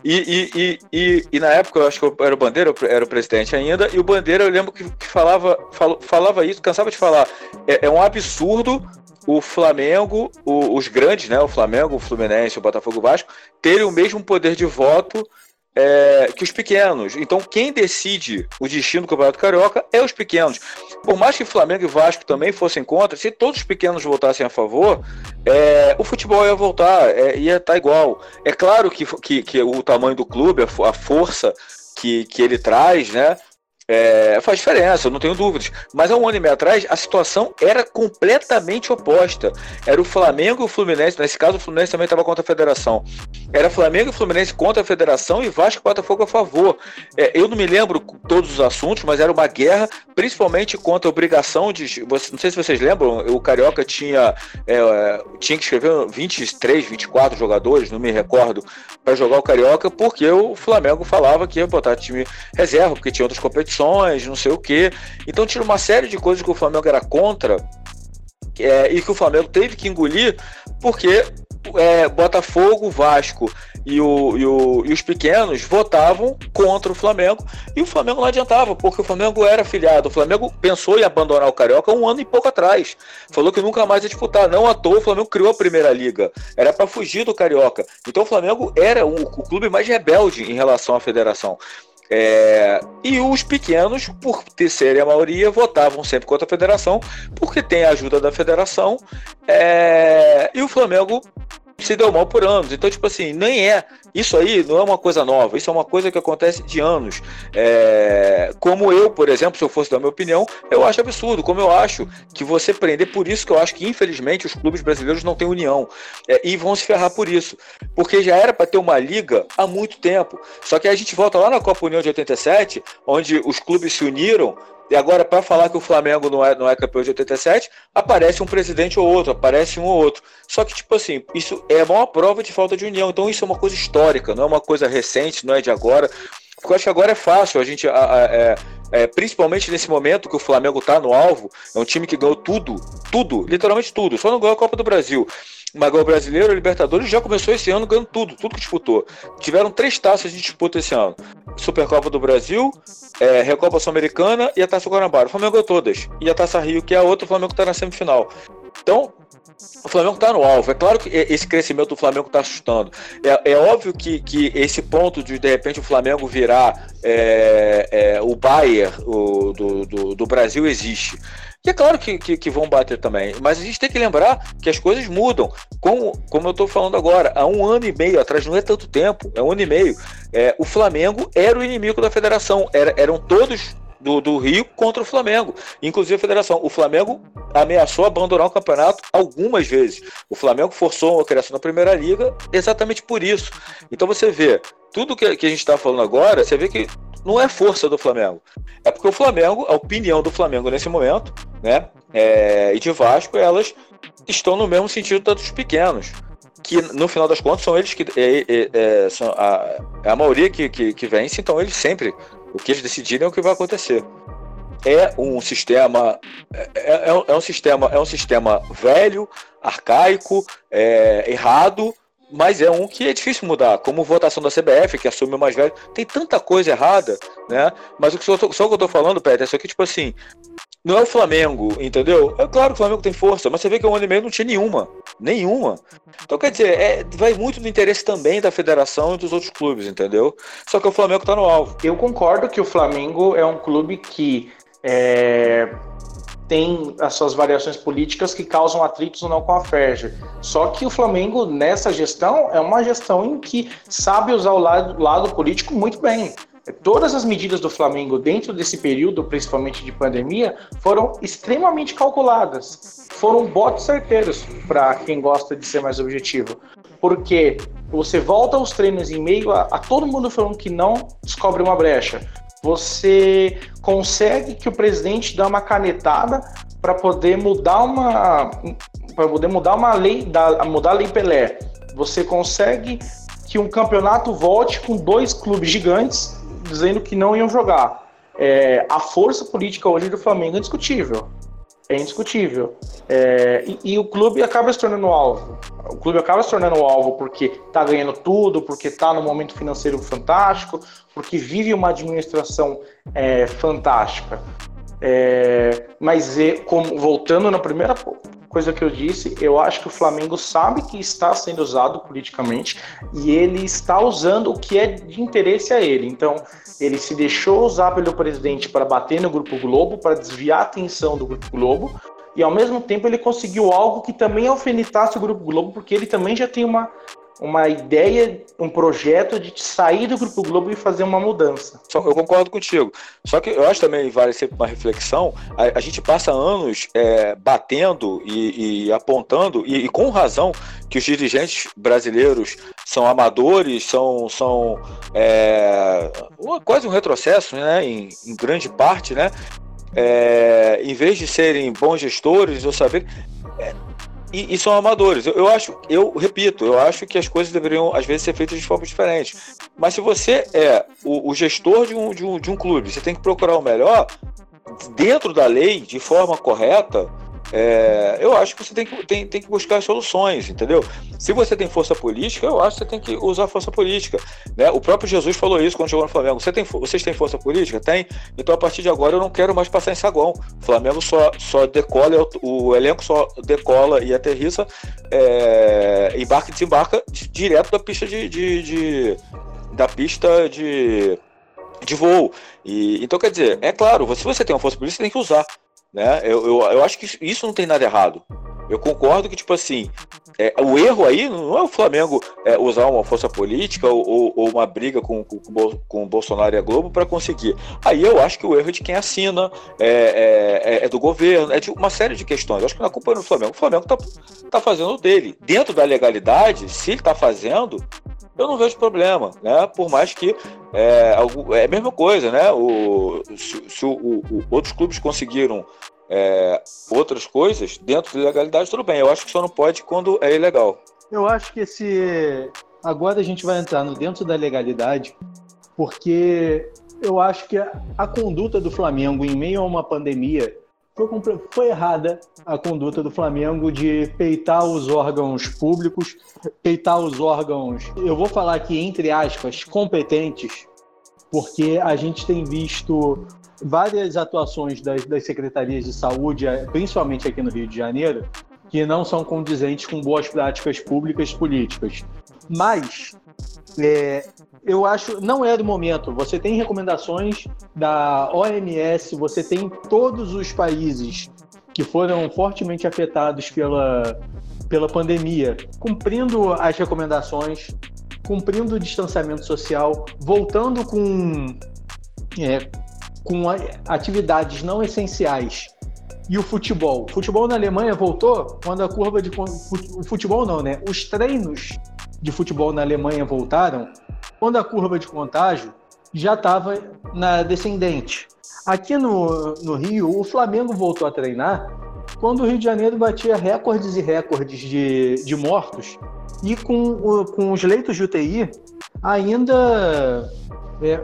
E, e, e, e, na época, eu acho que era o Bandeira, era o presidente ainda, e o Bandeira, eu lembro que, que falava, fal, falava isso, cansava de falar. É, é um absurdo o Flamengo, o, os grandes, né, o Flamengo, o Fluminense, o Botafogo o Vasco, terem o mesmo poder de voto é, que os pequenos. Então, quem decide o destino do Campeonato Carioca é os pequenos. Por mais que Flamengo e Vasco também fossem contra, se todos os pequenos votassem a favor, é, o futebol ia voltar, é, ia estar tá igual. É claro que, que, que, o tamanho do clube, a, a força que, que ele traz, né? É, faz diferença, eu não tenho dúvidas. Mas há um ano e meio atrás, a situação era completamente oposta. Era o Flamengo e o Fluminense, nesse caso o Fluminense também estava contra a federação. Era Flamengo e Fluminense contra a federação e Vasco e Botafogo a favor. É, eu não me lembro todos os assuntos, mas era uma guerra, principalmente contra a obrigação de. Não sei se vocês lembram, o Carioca tinha, é, tinha que escrever 23, 24 jogadores, não me recordo, para jogar o Carioca, porque o Flamengo falava que ia botar time reserva, porque tinha outras competições não sei o quê. Então tinha uma série de coisas que o Flamengo era contra é, e que o Flamengo teve que engolir porque é, Botafogo, Vasco e, o, e, o, e, os pequenos votavam contra o Flamengo e o Flamengo não adiantava, porque o Flamengo era afiliado. O Flamengo pensou em abandonar o Carioca um ano e pouco atrás. Falou que nunca mais ia disputar. Não à toa, o Flamengo criou a primeira liga. Era para fugir do Carioca. Então o Flamengo era o, o clube mais rebelde em relação à federação. É, e os pequenos, por ter serem a maioria, votavam sempre contra a federação, porque tem a ajuda da federação. É, e o Flamengo se deu mal por anos. Então, tipo assim, nem é. Isso aí não é uma coisa nova, isso é uma coisa que acontece de anos. É, como eu, por exemplo, se eu fosse dar minha opinião, eu acho absurdo. Como eu acho que você prender, por isso que eu acho que, infelizmente, os clubes brasileiros não têm união. É, e vão se ferrar por isso. Porque já era para ter uma liga há muito tempo. Só que a gente volta lá na Copa União de 87, onde os clubes se uniram e agora, para falar que o Flamengo não é, não é campeão de 87, aparece um presidente ou outro, aparece um ou outro. Só que, tipo assim, isso é uma prova de falta de união. Então, isso é uma coisa histórica, não é uma coisa recente, não é de agora. Porque eu acho que agora é fácil a gente. A, a, é, é, principalmente nesse momento que o Flamengo está no alvo, é um time que ganhou tudo, tudo, literalmente tudo, só não ganhou a Copa do Brasil. Mas o brasileiro, o Libertadores já começou esse ano ganhando tudo, tudo que disputou. Tiveram três taças de disputa esse ano: Supercopa do Brasil, é, Recopa Sul-Americana e a Taça Guanabara. O Flamengo ganhou todas. E a Taça Rio, que é a outra, o Flamengo está na semifinal. Então, o Flamengo está no alvo. É claro que esse crescimento do Flamengo está assustando. É, é, óbvio que, que esse ponto de de repente o Flamengo virar é, é, o Bayern o, do, do, do, Brasil existe. Que é claro que, que, que, vão bater também, mas a gente tem que lembrar que as coisas mudam. Como, como eu estou falando agora, há um ano e meio atrás, não é tanto tempo, é um ano e meio, é, o Flamengo era o inimigo da federação, era, eram todos do, do Rio contra o Flamengo. Inclusive a federação. O Flamengo ameaçou abandonar o campeonato algumas vezes. O Flamengo forçou a criação da Primeira Liga exatamente por isso. Então você vê, tudo que, que a gente está falando agora, você vê que não é força do Flamengo. É porque o Flamengo, a opinião do Flamengo nesse momento, né, é, e de Vasco, elas estão no mesmo sentido dos pequenos. Que no final das contas são eles que. É, é, é, são a, é a maioria que, que, que vence, então eles sempre o que eles decidirem é o que vai acontecer. É um sistema, é, é, é um sistema, é um sistema velho, arcaico, é, errado, mas é um que é difícil mudar, como votação da CBF, que assume o mais velho, tem tanta coisa errada, né? Mas o que só, só o que eu tô falando, Peter, é isso aqui, tipo assim, não é o Flamengo, entendeu? É claro que o Flamengo tem força, mas você vê que o ano e meio não tinha nenhuma. Nenhuma. Então, quer dizer, é, vai muito do interesse também da federação e dos outros clubes, entendeu? Só que o Flamengo tá no alvo. Eu concordo que o Flamengo é um clube que é, tem as suas variações políticas que causam atritos ou não com a FERJ. Só que o Flamengo, nessa gestão, é uma gestão em que sabe usar o lado, lado político muito bem. Todas as medidas do Flamengo dentro desse período, principalmente de pandemia, foram extremamente calculadas. Foram botes certeiros para quem gosta de ser mais objetivo. Porque você volta aos treinos em meio a, a todo mundo falando que não descobre uma brecha. Você consegue que o presidente dê uma canetada para poder mudar uma para poder mudar uma lei, da, mudar a lei Pelé. Você consegue que um campeonato volte com dois clubes gigantes dizendo que não iam jogar. É, a força política hoje do Flamengo é indiscutível. É indiscutível. É, e, e, o clube acaba se tornando alvo. O clube acaba se tornando alvo porque está ganhando tudo, porque está no momento financeiro fantástico, porque vive uma administração é, fantástica. É, mas como, voltando na primeira coisa que eu disse, eu acho que o Flamengo sabe que está sendo usado politicamente e ele está usando o que é de interesse a ele. Então, ele se deixou usar pelo presidente para bater no Grupo Globo, para desviar a atenção do Grupo Globo, e ao mesmo tempo ele conseguiu algo que também alfinetasse o Grupo Globo, porque ele também já tem uma uma ideia, um projeto de sair do Grupo Globo e fazer uma mudança. Eu concordo contigo. Só que eu acho também vale sempre uma reflexão. A, a gente passa anos é, batendo e, e apontando, e, e, com razão, que os dirigentes brasileiros são amadores, são, são é, quase um retrocesso, né, em, em grande parte, né? É, em vez de serem bons gestores ou saber é, e, e, são amadores. Eu, eu, acho, eu repito, eu acho que as coisas deveriam, às vezes, ser feitas de forma diferente. Mas se você é o, o gestor de um, de, um, de um clube, você tem que procurar o melhor dentro da lei, de forma correta, é, eu acho que você tem que, tem, tem que buscar soluções, entendeu? Se você tem força política, eu acho que você tem que usar força política. Né? O próprio Jesus falou isso quando chegou no Flamengo. Você tem, vocês têm força política? Tem. Então, a partir de agora, eu não quero mais passar em saguão. O Flamengo só, só decola, o elenco só decola e aterrissa, é, embarca e desembarca direto da pista de, de, de da pista de de voo. E, então, quer dizer, é claro, se você tem uma força política, você tem que usar. Né? Eu, eu, eu acho que isso não tem nada errado. Eu concordo que, tipo assim, é, o erro aí não é o Flamengo é, usar uma força política ou, ou uma briga com, com, com o Bolsonaro e a Globo para conseguir. Aí eu acho que o erro é de quem assina, é, é, é, é, do governo, é de uma série de questões. Eu acho que não é culpa do Flamengo. O Flamengo tá, tá fazendo o dele. Dentro da legalidade, se ele tá fazendo, eu não vejo problema, né? Por mais que é, é a mesma coisa, né? O, se, se o, o, outros clubes conseguiram é, outras coisas dentro da legalidade, tudo bem. Eu acho que só não pode quando é ilegal. Eu acho que esse agora a gente vai entrar no dentro da legalidade, porque eu acho que a, a conduta do Flamengo em meio a uma pandemia foi, errada a conduta do Flamengo de peitar os órgãos públicos, peitar os órgãos, eu vou falar aqui entre aspas, competentes, porque a gente tem visto várias atuações das, das secretarias de saúde, principalmente aqui no Rio de Janeiro, que não são condizentes com boas práticas públicas políticas. Mas é, eu acho não é do momento. Você tem recomendações da OMS, você tem todos os países que foram fortemente afetados pela, pela pandemia, cumprindo as recomendações, cumprindo o distanciamento social, voltando com, é, com atividades não essenciais. E o futebol? O futebol na Alemanha voltou quando a curva de. O futebol não, né? Os treinos de futebol na Alemanha voltaram quando a curva de contágio já estava na descendente. Aqui no, no Rio, o Flamengo voltou a treinar quando o Rio de Janeiro batia recordes e recordes de, de mortos e com, com os leitos de UTI ainda é,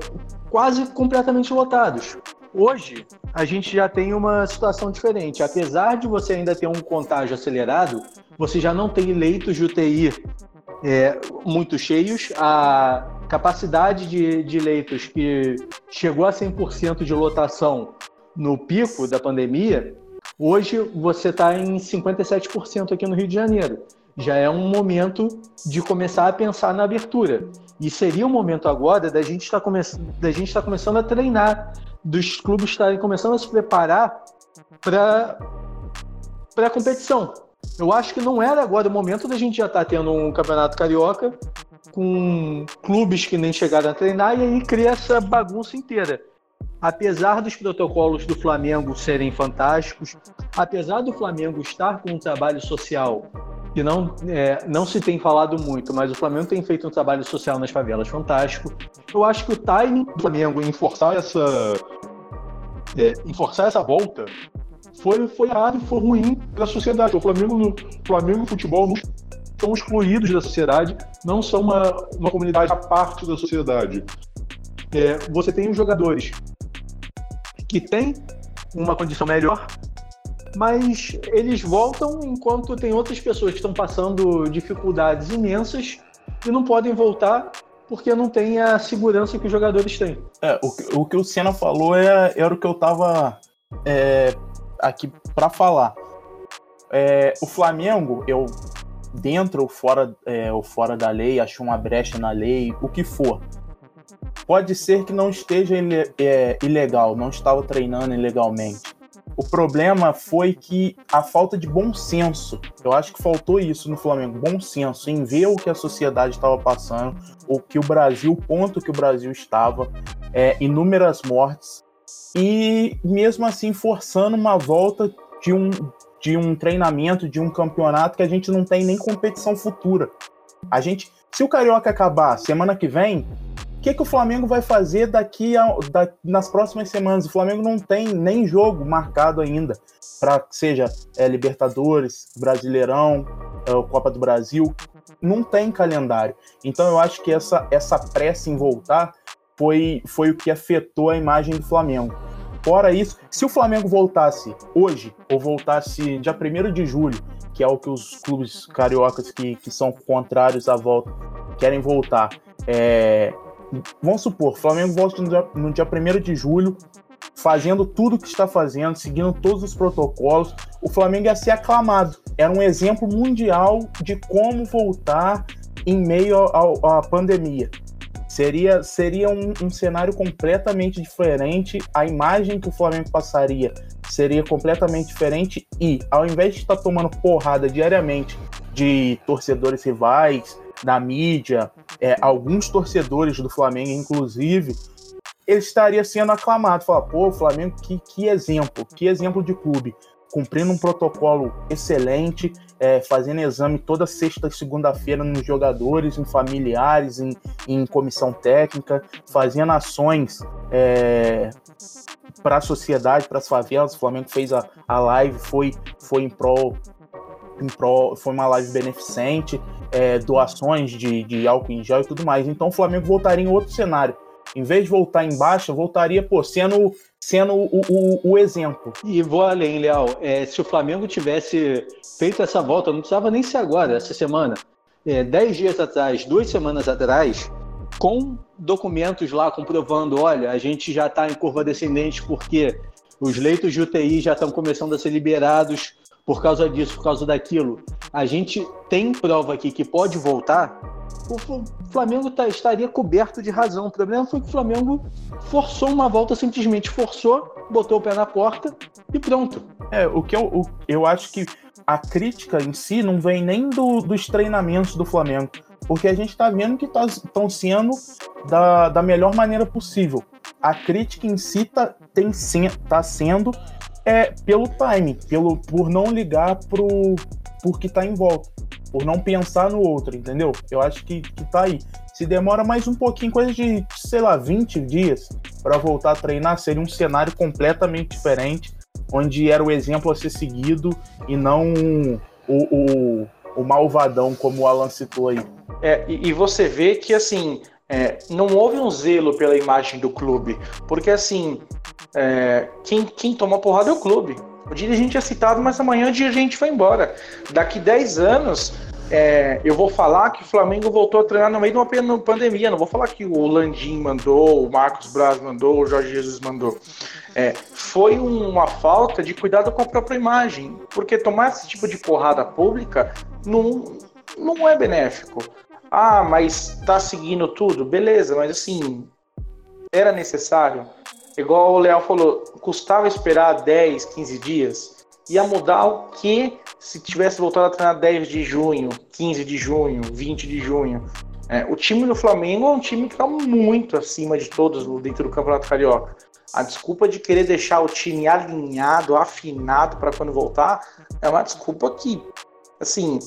quase completamente lotados. Hoje, a gente já tem uma situação diferente. Apesar de você ainda ter um contágio acelerado, você já não tem leitos de UTI é, muito cheios. A capacidade de, de leitos que chegou a 100% de lotação no pico da pandemia, hoje você está em 57% aqui no Rio de Janeiro. Já é um momento de começar a pensar na abertura. E seria o momento agora da gente estar tá come tá começando a treinar, dos clubes estarem começando a se preparar para a competição. Eu acho que não era agora o momento da gente já estar tá tendo um campeonato carioca com clubes que nem chegaram a treinar e aí cria essa bagunça inteira. Apesar dos protocolos do Flamengo serem fantásticos, apesar do Flamengo estar com um trabalho social que não, é, não se tem falado muito, mas o Flamengo tem feito um trabalho social nas favelas fantástico. Eu acho que o timing do Flamengo em forçar essa, é, em forçar essa volta foi, foi e foi ruim para a sociedade. O Flamengo, Flamengo e futebol não excluídos da sociedade, não são uma, uma comunidade à parte da sociedade. É, você tem os jogadores que têm uma condição melhor, mas eles voltam enquanto tem outras pessoas que estão passando dificuldades imensas e não podem voltar porque não tem a segurança que os jogadores têm. É, o, o que o Senna falou é, era o que eu estava é, aqui para falar. É, o Flamengo, eu dentro ou fora, é, ou fora da lei, achou uma brecha na lei, o que for. Pode ser que não esteja é, ilegal, não estava treinando ilegalmente. O problema foi que a falta de bom senso. Eu acho que faltou isso no Flamengo, bom senso, em ver o que a sociedade estava passando, o que o Brasil, o ponto que o Brasil estava, é, inúmeras mortes, e mesmo assim forçando uma volta de um, de um treinamento, de um campeonato que a gente não tem nem competição futura. A gente, se o Carioca acabar semana que vem, que, que o Flamengo vai fazer daqui a, da, nas próximas semanas? O Flamengo não tem nem jogo marcado ainda para seja é, Libertadores, Brasileirão, é, Copa do Brasil. Não tem calendário. Então eu acho que essa, essa pressa em voltar foi, foi o que afetou a imagem do Flamengo. Fora isso, se o Flamengo voltasse hoje, ou voltasse dia 1 de julho, que é o que os clubes cariocas que, que são contrários à volta querem voltar, é, Vamos supor, Flamengo volta no dia, no dia 1 de julho, fazendo tudo o que está fazendo, seguindo todos os protocolos. O Flamengo ia ser aclamado. Era um exemplo mundial de como voltar em meio à pandemia. Seria, seria um, um, cenário completamente diferente. A imagem que o Flamengo passaria seria completamente diferente. E, ao invés de estar tomando porrada diariamente de torcedores rivais, da mídia, é, alguns torcedores do Flamengo, inclusive, ele estaria sendo aclamado. Falar, pô, Flamengo, que, que exemplo, que exemplo de clube. Cumprindo um protocolo excelente, é, fazendo exame toda sexta e segunda-feira nos jogadores, em familiares, em, em comissão técnica, fazendo ações é, para a sociedade, para as favelas. O Flamengo fez a, a live, foi, foi em prol em prol, foi uma live beneficente, é, doações de, de álcool em gel e tudo mais. Então o Flamengo voltaria em outro cenário. Em vez de voltar em baixa, voltaria pô, sendo, sendo o, o, o exemplo. E vou além, Leal. É, se o Flamengo tivesse feito essa volta, não precisava nem ser agora, essa semana. É, dez dias atrás, duas semanas atrás, com documentos lá comprovando, olha, a gente já está em curva descendente porque os leitos de UTI já estão começando a ser liberados, por causa disso, por causa daquilo, a gente tem prova aqui que pode voltar, o Flamengo tá, estaria coberto de razão. O problema foi que o Flamengo forçou uma volta, simplesmente forçou, botou o pé na porta e pronto. É, o que eu, o, eu acho que a crítica em si não vem nem do, dos treinamentos do Flamengo, porque a gente está vendo que estão tá, sendo da, da melhor maneira possível. A crítica em si tá, tem, tá sendo é, pelo time, pelo, por não ligar pro, por que está em volta, por não pensar no outro, entendeu? Eu acho que, que tá aí. Se demora mais um pouquinho, coisa de, sei lá, 20 dias para voltar a treinar, seria um cenário completamente diferente, onde era o exemplo a ser seguido e não o, o, o malvadão, como o Alan citou aí. É, e, e você vê que, assim, é, não houve um zelo pela imagem do clube, porque, assim, é, quem, quem porrada é o clube. O dirigente é citado, mas amanhã o dirigente vai embora. Daqui 10 anos, é, eu vou falar que o Flamengo voltou a treinar no meio de uma pandemia. Não vou falar que o Landim mandou, o Marcos Braz mandou, o Jorge Jesus mandou. É, foi uma falta de cuidado com a própria imagem. Porque tomar esse tipo de porrada pública não, não é benéfico. Ah, mas tá seguindo tudo? Beleza, mas assim, era necessário. Igual o Leal falou, custava esperar 10, 15 dias? Ia mudar o que se tivesse voltado a treinar 10 de junho, 15 de junho, 20 de junho? É, o time do Flamengo é um time que está muito acima de todos dentro do Campeonato Carioca. A desculpa de querer deixar o time alinhado, afinado para quando voltar, é uma desculpa que, assim,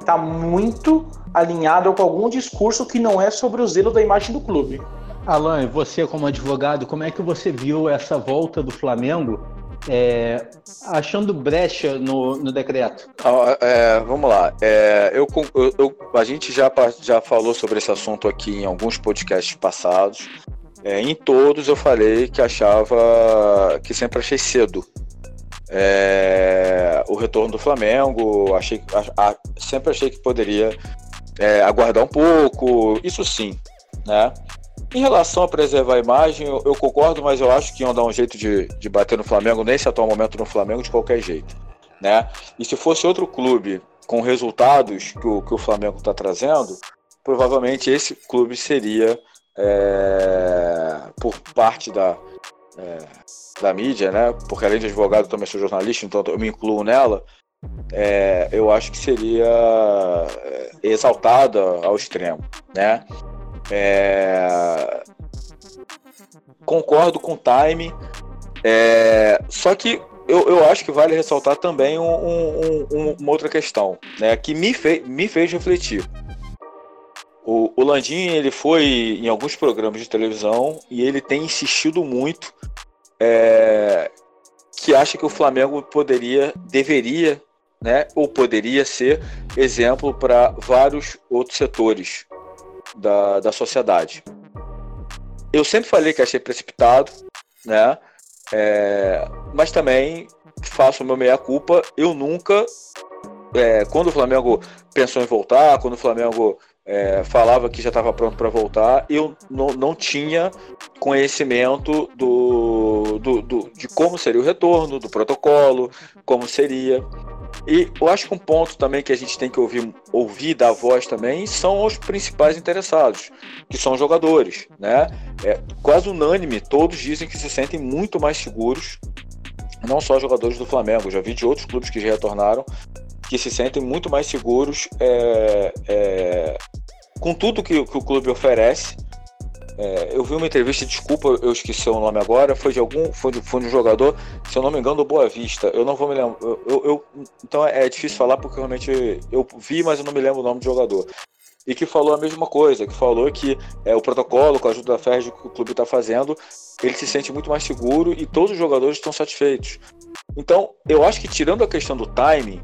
está muito alinhado com algum discurso que não é sobre o zelo da imagem do clube. Alan, você como advogado, como é que você viu essa volta do Flamengo é, achando brecha no, no decreto? Ah, é, vamos lá. É, eu, eu, a gente já, já falou sobre esse assunto aqui em alguns podcasts passados. É, em todos eu falei que achava que sempre achei cedo é, o retorno do Flamengo. Achei, a, a, sempre achei que poderia é, aguardar um pouco. Isso sim, né? Em relação a preservar a imagem, eu, eu, concordo, mas eu acho que iam dar um jeito de, de bater no Flamengo, nesse atual momento no Flamengo, de qualquer jeito. Né? E se fosse outro clube com resultados que o, que o Flamengo está trazendo, provavelmente esse clube seria, é, por parte da, é, da mídia, né? porque além de advogado, também sou jornalista, então eu me incluo nela. É, eu acho que seria é, exaltada ao extremo, né? É... Concordo com o time. É... Só que eu, eu acho que vale ressaltar também um, um, um, uma outra questão, né? Que me, fez me fez refletir. O, o Landim ele foi em alguns programas de televisão e ele tem insistido muito é, que acha que o Flamengo poderia, deveria, né, ou poderia ser exemplo para vários outros setores da, da sociedade. Eu sempre falei que achei precipitado, né? É, mas também faço o meu meia-culpa. Eu nunca, é, quando o Flamengo pensou em voltar, quando o Flamengo é, falava que já estava pronto para voltar, eu não, tinha conhecimento do, do, do, de como seria o retorno, do protocolo, como seria. E eu acho que um ponto também que a gente tem que ouvir, ouvir da voz também são os principais interessados, que são os jogadores. Né? É quase unânime, todos dizem que se sentem muito mais seguros, não só jogadores do Flamengo, já vi de outros clubes que já retornaram, que se sentem muito mais seguros é, é, com tudo que, que, o clube oferece. É, eu vi uma entrevista, desculpa, eu esqueci o nome agora, foi de algum, foi de, foi de um jogador, se eu não me engano, do Boa Vista. Eu não vou me lembrar. Eu, eu, então é difícil falar porque realmente eu vi, mas eu não me lembro o nome do jogador. E que falou a mesma coisa, que falou que é, o protocolo, com a ajuda da FERJ que o clube está fazendo, ele se sente muito mais seguro e todos os jogadores estão satisfeitos. Então, eu acho que tirando a questão do timing,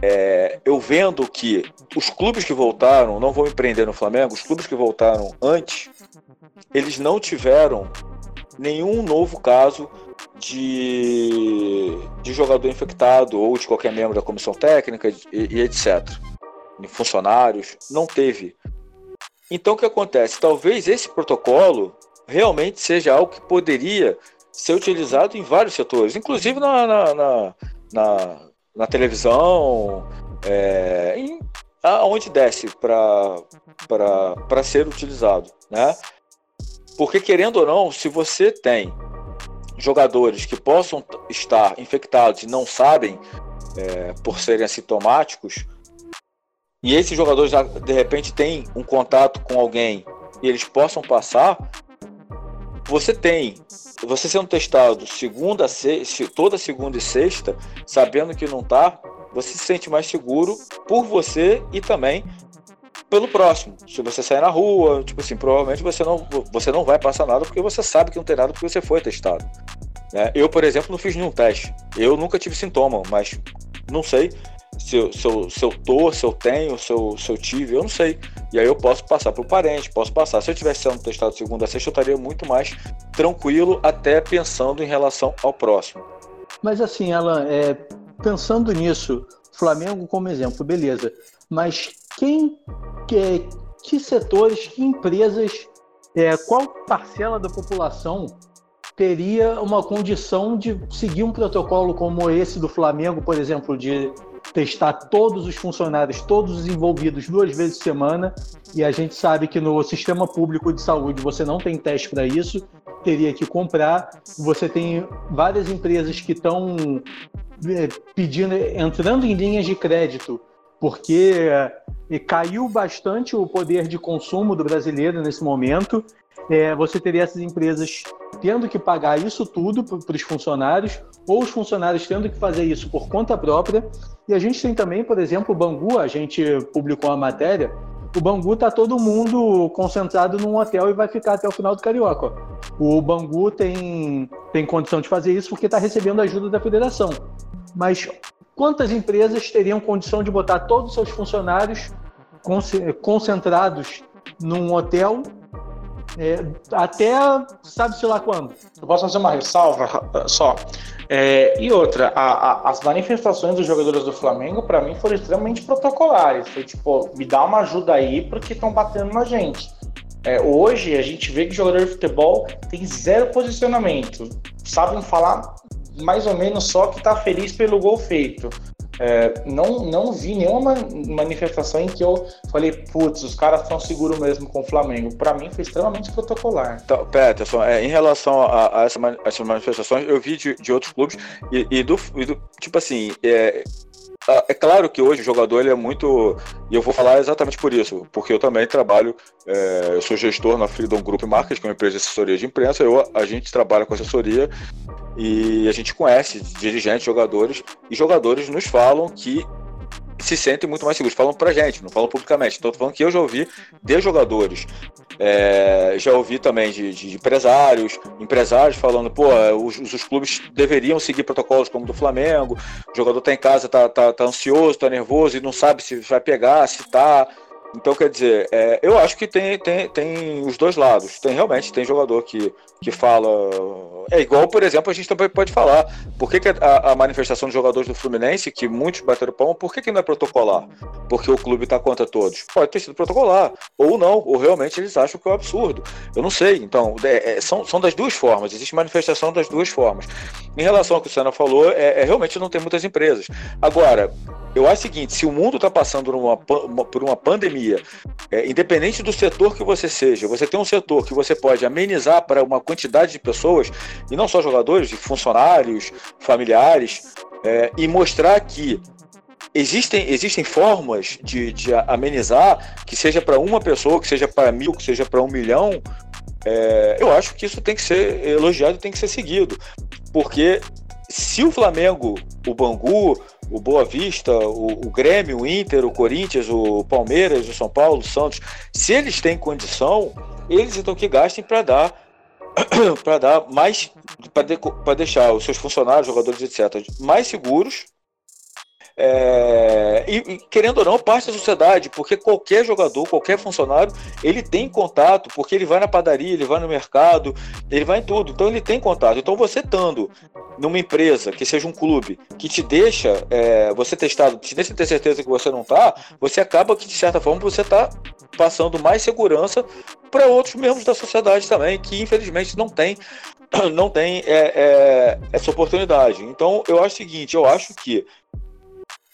é, eu vendo que os clubes que voltaram, não vou empreender no Flamengo, os clubes que voltaram antes, eles não tiveram nenhum novo caso de, de jogador infectado ou de qualquer membro da comissão técnica e, e etc. Funcionários, não teve. Então o que acontece? Talvez esse protocolo realmente seja algo que poderia ser utilizado em vários setores, inclusive na, na, na, na na televisão, é, em, aonde desce para ser utilizado, né? Porque querendo ou não, se você tem jogadores que possam estar infectados e não sabem é, por serem assintomáticos, e esses jogadores de repente têm um contato com alguém e eles possam passar, você tem, você sendo testado segunda, sexta, toda segunda e sexta, sabendo que não está, você se sente mais seguro por você e também pelo próximo. Se você sair na rua, tipo assim, provavelmente você não, você não vai passar nada porque você sabe que não tem nada porque você foi testado. Né? Eu, por exemplo, não fiz nenhum teste. Eu nunca tive sintoma, mas não sei se eu, se eu, se eu tô, se eu tenho, se eu, se eu tive, eu não sei. E aí eu posso passar para o parente, posso passar. Se eu tivesse sendo testado segunda a sexta, eu estaria muito mais tranquilo, até pensando em relação ao próximo. Mas assim, Alan, é, pensando nisso, Flamengo como exemplo, beleza. Mas quem, que, que setores, que empresas, é, qual parcela da população teria uma condição de seguir um protocolo como esse do Flamengo, por exemplo, de testar todos os funcionários, todos os envolvidos duas vezes por semana, e a gente sabe que no sistema público de saúde você não tem teste para isso, teria que comprar. Você tem várias empresas que estão é, pedindo, entrando em linhas de crédito, porque é, caiu bastante o poder de consumo do brasileiro nesse momento. É, você teria essas empresas tendo que pagar isso tudo para os funcionários, ou os funcionários tendo que fazer isso por conta própria. E a gente tem também, por exemplo, o Bangu, a gente publicou uma matéria, o Bangu está todo mundo concentrado num hotel e vai ficar até o final do Carioca. O Bangu tem, tem condição de fazer isso porque está recebendo ajuda da federação. Mas quantas empresas teriam condição de botar todos os seus funcionários concentrados num hotel é, até sabe-se lá quando. Eu posso fazer uma ressalva só. É, e outra, a, a, as manifestações dos jogadores do Flamengo, para mim, foram extremamente protocolares. Foi tipo, me dá uma ajuda aí porque estão batendo na gente. É, hoje a gente vê que jogador de futebol tem zero posicionamento. Sabem falar mais ou menos só que tá feliz pelo gol feito. É, não, não vi nenhuma manifestação em que eu falei, putz, os caras estão seguros mesmo com o Flamengo. Para mim foi extremamente protocolar. Então, Peterson, é, em relação a, a, essa, essas manifestações, eu vi de, de outros clubes e, e, do, e do, tipo assim, é, é claro que hoje o jogador ele é muito. E eu vou falar exatamente por isso, porque eu também trabalho, é, eu sou gestor na Freedom Group Markets, que é uma empresa de assessoria de imprensa. Eu, a gente trabalha com assessoria e a gente conhece dirigentes, jogadores, e jogadores nos falam que se sentem muito mais seguros. Falam pra gente, não falam publicamente. Então, tô falando que eu já ouvi de jogadores, é, já ouvi também de, de, empresários, empresários falando, pô, os, os, clubes deveriam seguir protocolos como o do Flamengo, o jogador tá em casa, tá, tá, tá ansioso, tá nervoso e não sabe se vai pegar, se tá. Então, quer dizer, é, eu acho que tem, tem, tem os dois lados. Tem realmente, tem jogador que, que fala. É igual, por exemplo, a gente também pode falar. Por que, que a, a, manifestação de jogadores do Fluminense, que muitos bateram palma, por que, que não é protocolar? Porque o clube está contra todos. Pode ter sido protocolar. Ou não, ou realmente eles acham que é um absurdo. Eu não sei. Então, é, é, são, são das duas formas. Existe manifestação das duas formas. Em relação ao que o Senna falou, é, é realmente não tem muitas empresas. Agora, eu acho o seguinte: se o mundo está passando por uma, uma, por uma pandemia, é, independente do setor que você seja, você tem um setor que você pode amenizar para uma quantidade de pessoas, e não só jogadores, funcionários, familiares, é, e mostrar que existem, existem formas de, de amenizar, que seja para uma pessoa, que seja para mil, que seja para um milhão, é, eu acho que isso tem que ser elogiado tem que ser seguido. Porque se o Flamengo, o Bangu, o Boa Vista, o, o, Grêmio, o Inter, o Corinthians, o Palmeiras, o São Paulo, o Santos, se eles têm condição, eles então que gastem para dar para dar mais para de, deixar os seus funcionários, jogadores, etc, mais seguros é, e, e, querendo ou não, parte da sociedade, porque qualquer jogador, qualquer funcionário, ele tem contato, porque ele vai na padaria, ele vai no mercado, ele vai em tudo, então ele tem contato. Então você estando numa empresa, que seja um clube, que te deixa é, você testado, te deixa ter certeza que você não tá, você acaba que, de certa forma, você está passando mais segurança para outros membros da sociedade também, que infelizmente não tem não tem é, é, essa oportunidade. Então, eu acho o seguinte, eu acho que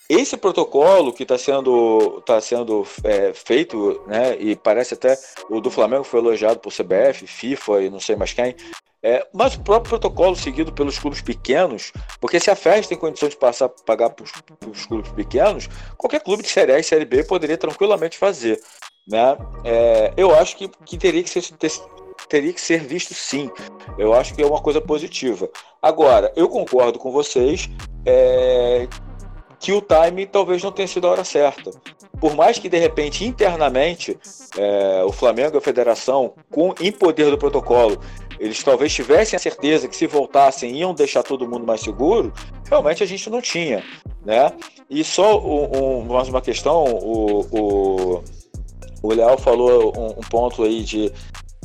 esse protocolo que está sendo, tá sendo é, feito, né, e parece até o do Flamengo foi elogiado por CBF, FIFA e não sei mais quem, É, mas o próprio protocolo seguido pelos clubes pequenos, porque se a FES tem condição de passar pagar para os clubes pequenos, qualquer clube de Série A e Série B poderia tranquilamente fazer. Né? É, eu acho que, que teria que ser teria que ser visto sim. Eu acho que é uma coisa positiva. Agora, eu concordo com vocês é, que o time talvez não tenha sido a hora certa. Por mais que de repente internamente é, o Flamengo e a Federação, com em poder do protocolo, eles talvez tivessem a certeza que se voltassem iam deixar todo mundo mais seguro, realmente a gente não tinha, né? E só um, um, mais uma questão, o, o, o Léo falou um, um ponto aí de,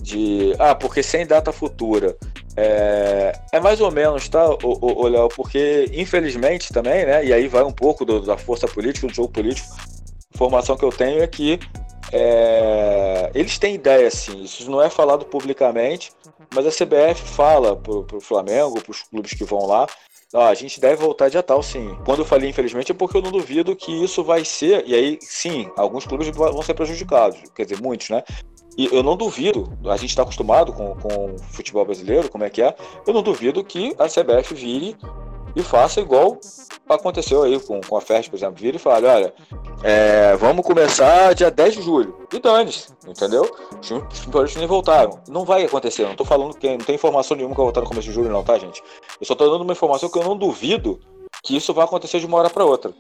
de ah, porque sem data futura. É, é mais ou menos, tá, o, o, o Léo? Porque, infelizmente também, né? E aí vai um pouco do, da força política, do jogo político. Informação que eu tenho é que é, eles têm ideia, sim. Isso não é falado publicamente, mas a CBF fala pro, pro Flamengo, pros clubes que vão lá. Ó, a gente deve voltar de tal, sim. Quando eu falei infelizmente é porque eu não duvido que isso vai ser, e aí sim, alguns clubes vão ser prejudicados, quer dizer, muitos, né? E eu não duvido, a gente está acostumado com, com o futebol brasileiro, como é que é, eu não duvido que a CBF vire e faça igual aconteceu aí com, com a FERJ, por exemplo, vira e fala, olha, é, vamos começar dia 10 de julho. E dane-se, entendeu? Os futebolistas nem voltaram. Não vai acontecer, não tô falando que não tem informação nenhuma que vai voltar no começo de julho, não, tá, gente? Eu só tô dando uma informação que eu não duvido que isso vai acontecer de uma hora para outra.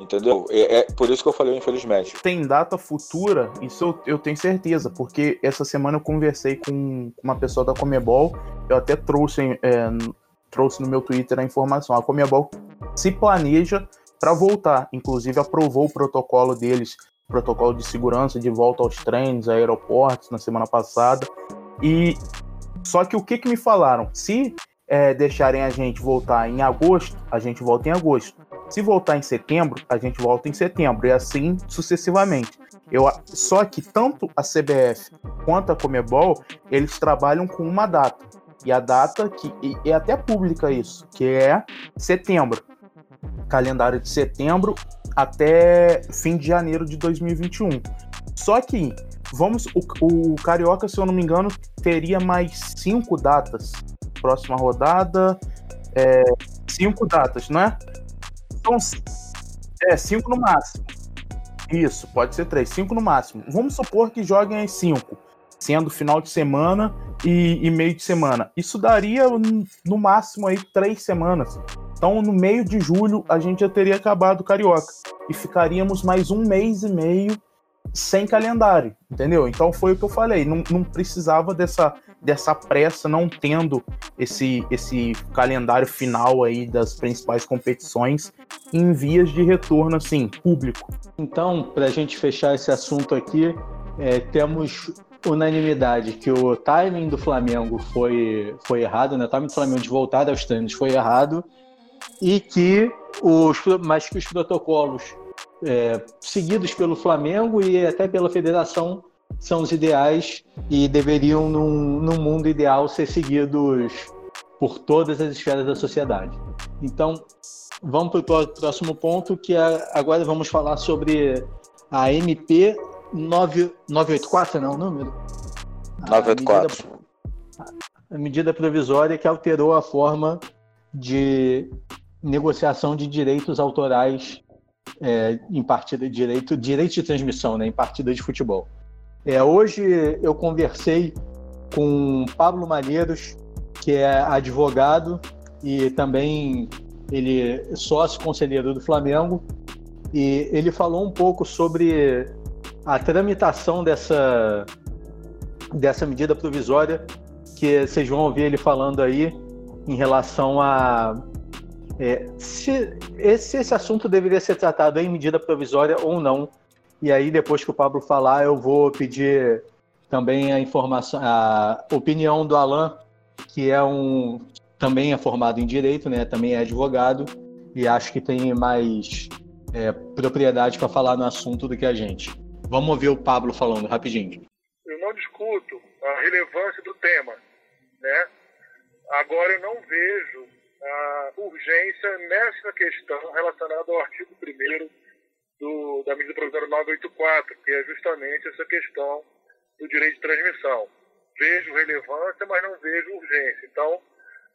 Entendeu? É, é, por isso que eu falei, infelizmente. Tem data futura, isso eu, eu tenho certeza, porque essa semana eu conversei com uma pessoa da Comebol, eu até trouxe, é, trouxe no meu Twitter a informação. A Comebol se planeja para voltar, inclusive aprovou o protocolo deles, protocolo de segurança de volta aos trens, aeroportos na semana passada. E só que o que, que me falaram? Se é, deixarem a gente voltar em agosto, a gente volta em agosto. Se voltar em setembro, a gente volta em setembro, e assim sucessivamente. Eu, só que tanto a CBF quanto a Comebol, eles trabalham com uma data. E a data que é até pública isso, que é setembro. Calendário de setembro até fim de janeiro de 2021. Só que vamos o, o Carioca, se eu não me engano, teria mais cinco datas. Próxima rodada, é, cinco datas, não é? Então, é, cinco no máximo. Isso, pode ser três, cinco no máximo. Vamos supor que joguem as cinco, sendo final de semana e, e, meio de semana. Isso daria no máximo aí três semanas. Então, no meio de julho, a gente já teria acabado o Carioca. E ficaríamos mais um mês e meio sem calendário, entendeu? Então foi o que eu falei, não, não precisava dessa, dessa pressa, não tendo esse, esse calendário final aí das principais competições em vias de retorno, assim, público. Então, para a gente fechar esse assunto aqui, é, temos unanimidade que o timing do Flamengo foi, foi errado, né? O timing do Flamengo de voltar aos treinos foi errado e que os, mas que os protocolos é, seguidos pelo Flamengo e até pela federação são os ideais e deveriam, num, num mundo ideal, ser seguidos por todas as esferas da sociedade. Então, vamos para o próximo ponto, que é, agora vamos falar sobre a MP 9, 984, não é o número? 984. A medida, a medida provisória que alterou a forma de negociação de direitos autorais é, em partida de direito, direito de transmissão, né, em partida de futebol. É, hoje eu conversei com Pablo Maneiros, que é advogado e também ele é sócio conselheiro do Flamengo, e ele falou um pouco sobre a tramitação dessa, dessa medida provisória, que vocês vão ouvir ele falando aí em relação a é, se, esse, esse assunto deveria ser tratado em medida provisória ou não. E aí, depois que o Pablo falar, eu vou pedir também a informação, a opinião do Alan, que é um também é formado em direito, né? Também é advogado e acho que tem mais é, propriedade para falar no assunto do que a gente. Vamos ouvir o Pablo falando rapidinho. Eu não discuto a relevância do tema, né? Agora eu não vejo a urgência nessa questão relacionada ao artigo 1 da medida provisória 984, que é justamente essa questão do direito de transmissão, vejo relevância, mas não vejo urgência. Então,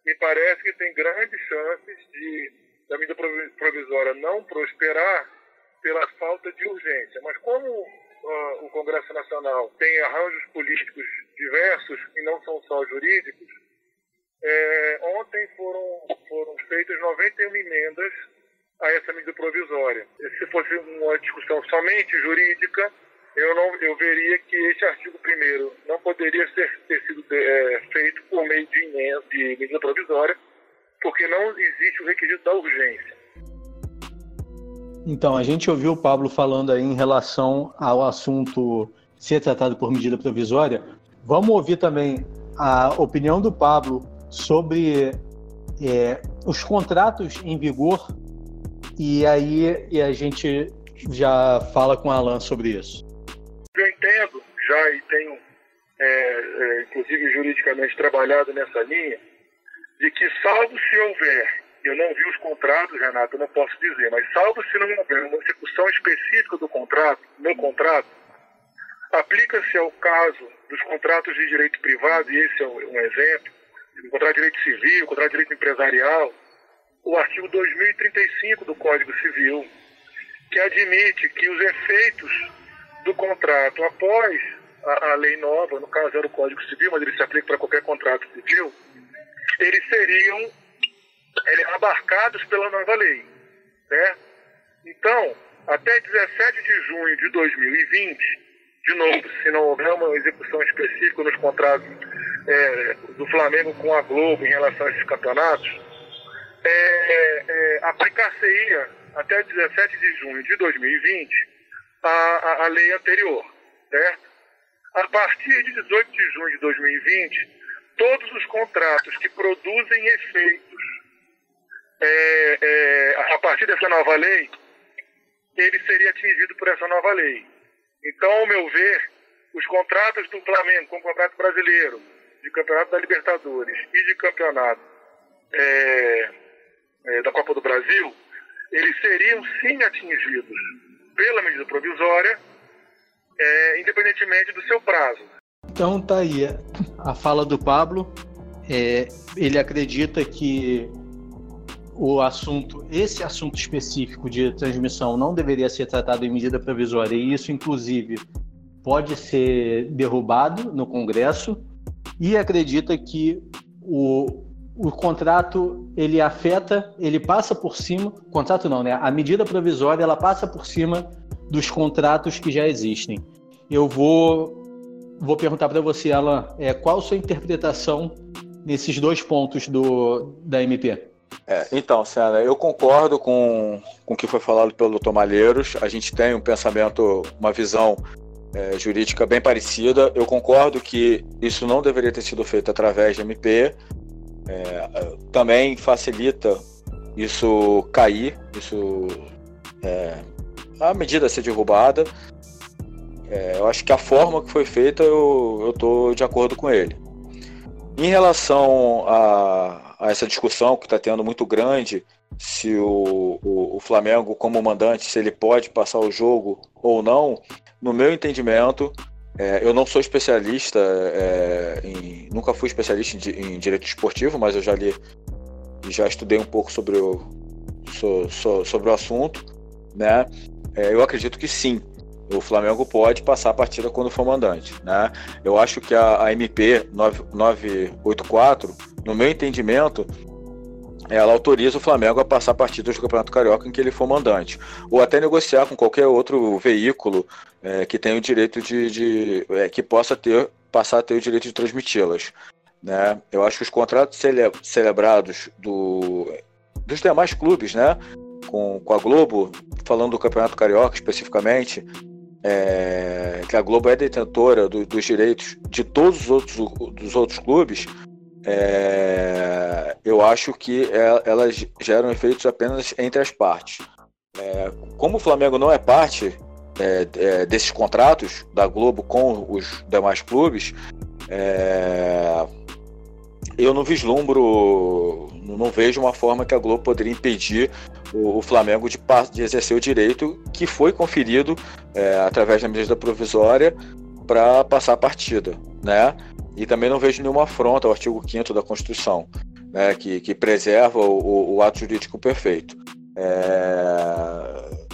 me parece que tem grandes chances de da medida provisória não prosperar pela falta de urgência. Mas como uh, o Congresso Nacional tem arranjos políticos diversos e não são só jurídicos, é, ontem foram, foram feitas 91 emendas a essa medida provisória. Se fosse uma discussão somente jurídica, eu, não, eu veria que esse artigo primeiro não poderia ser, ter sido é, feito por meio de, de medida provisória, porque não existe o requisito da urgência. Então, a gente ouviu o Pablo falando aí em relação ao assunto ser tratado por medida provisória. Vamos ouvir também a opinião do Pablo sobre é, os contratos em vigor e aí e a gente já fala com o Alan sobre isso. Eu entendo já e tenho, é, é, inclusive juridicamente, trabalhado nessa linha, de que salvo se houver, eu não vi os contratos, Renato, eu não posso dizer, mas salvo se não houver uma execução específica do contrato, no contrato, aplica-se ao caso dos contratos de direito privado, e esse é um exemplo, contrato de direito civil, contrato de direito empresarial, o artigo 2035 do Código Civil, que admite que os efeitos do contrato após a, a lei nova, no caso era o Código Civil, mas ele se aplica para qualquer contrato civil, eles seriam abarcados pela nova lei. Né? Então, até 17 de junho de 2020, de novo, se não houver uma execução específica nos contratos é, do Flamengo com a Globo em relação a esses campeonatos, é, é, aplicar-se-ia até 17 de junho de 2020 a, a, a lei anterior. Certo? A partir de 18 de junho de 2020, todos os contratos que produzem efeitos é, é, a partir dessa nova lei, ele seria atingido por essa nova lei. Então, ao meu ver, os contratos do Flamengo com o contrato brasileiro, de campeonato da Libertadores e de campeonato é, é da Copa do Brasil, eles seriam sim atingidos pela medida provisória, é, independentemente do seu prazo. Então tá aí a fala do Pablo. É, ele acredita que o assunto, esse assunto específico de transmissão não deveria ser tratado em medida provisória e isso, inclusive, pode ser derrubado no Congresso e acredita que o, o contrato ele afeta, ele passa por cima, contrato não, né? A medida provisória ela passa por cima dos contratos que já existem. Eu vou vou perguntar para você, Alan, é, qual a sua interpretação nesses dois pontos do, da MP? É, então, Sena, eu concordo com, com o que foi falado pelo Dr. Malheiros. A gente tem um pensamento, uma visão é, jurídica bem parecida. Eu concordo que isso não deveria ter sido feito através de MP. É, também facilita isso cair, isso é, a medida ser derrubada. É, eu acho que a forma que foi feita eu estou de acordo com ele. Em relação a, a essa discussão que está tendo muito grande, se o, o, o, Flamengo, como mandante, se ele pode passar o jogo ou não, no meu entendimento, é, eu não sou especialista, é, em, nunca fui especialista em, em, direito esportivo, mas eu já li e já estudei um pouco sobre o, so, so, sobre o assunto, né? É, eu acredito que sim, o Flamengo pode passar a partida quando for mandante. Né? Eu acho que a, a MP 984, no meu entendimento, ela autoriza o Flamengo a passar partidas do Campeonato Carioca em que ele for mandante. Ou até negociar com qualquer outro veículo é, que tenha o direito de. de é, que possa ter, passar a ter o direito de transmiti-las. Né? Eu acho que os contratos cele, celebrados do, dos demais clubes, né? Com, com a Globo, falando do Campeonato Carioca especificamente, é, que a Globo é detentora do, dos direitos de todos os outros, dos outros clubes, é, eu acho que é, elas geram efeitos apenas entre as partes. É, como o Flamengo não é parte é, é, desses contratos da Globo com os demais clubes, eu não vislumbro, não vejo uma forma que a Globo poderia impedir o, o Flamengo de, de, exercer o direito que foi conferido é, através da medida provisória para passar a partida, né? E também não vejo nenhuma afronta ao artigo 5 da Constituição, né, que, que preserva o, o ato jurídico perfeito. É...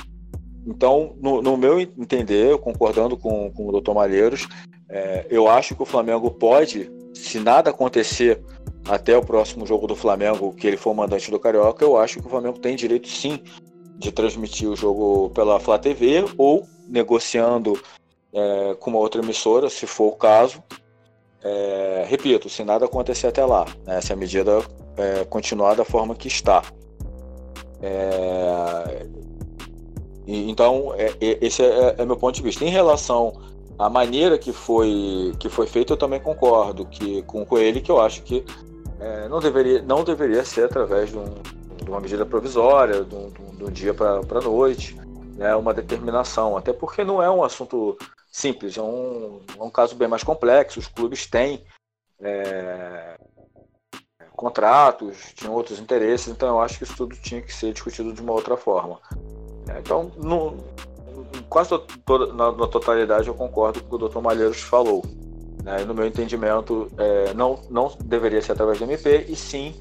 Então, no, no, meu entender, concordando com, com o doutor Malheiros, é, eu acho que o Flamengo pode, se nada acontecer até o próximo jogo do Flamengo, que ele for o mandante do Carioca, eu acho que o Flamengo tem direito sim de transmitir o jogo pela Flá TV ou negociando é, com uma outra emissora, se for o caso. É, repito, se nada acontecer até lá, né, se a medida é, continuar da forma que está. É, e, então, é, esse é, é meu ponto de vista. Em relação à maneira que foi, que foi feito, eu também concordo que, com, com ele, que eu acho que é, não, deveria, não deveria ser através de, um, de uma medida provisória, de um, de um dia para a noite, né, uma determinação, até porque não é um assunto simples, é um, é um caso bem mais complexo, os clubes têm é, contratos, tinham outros interesses, então eu acho que isso tudo tinha que ser discutido de uma outra forma. É, então, no, quase toda, na, na, totalidade eu concordo com o que o Dr. Malheiros falou. Né? No meu entendimento, é, não, não deveria ser através do MP, e sim,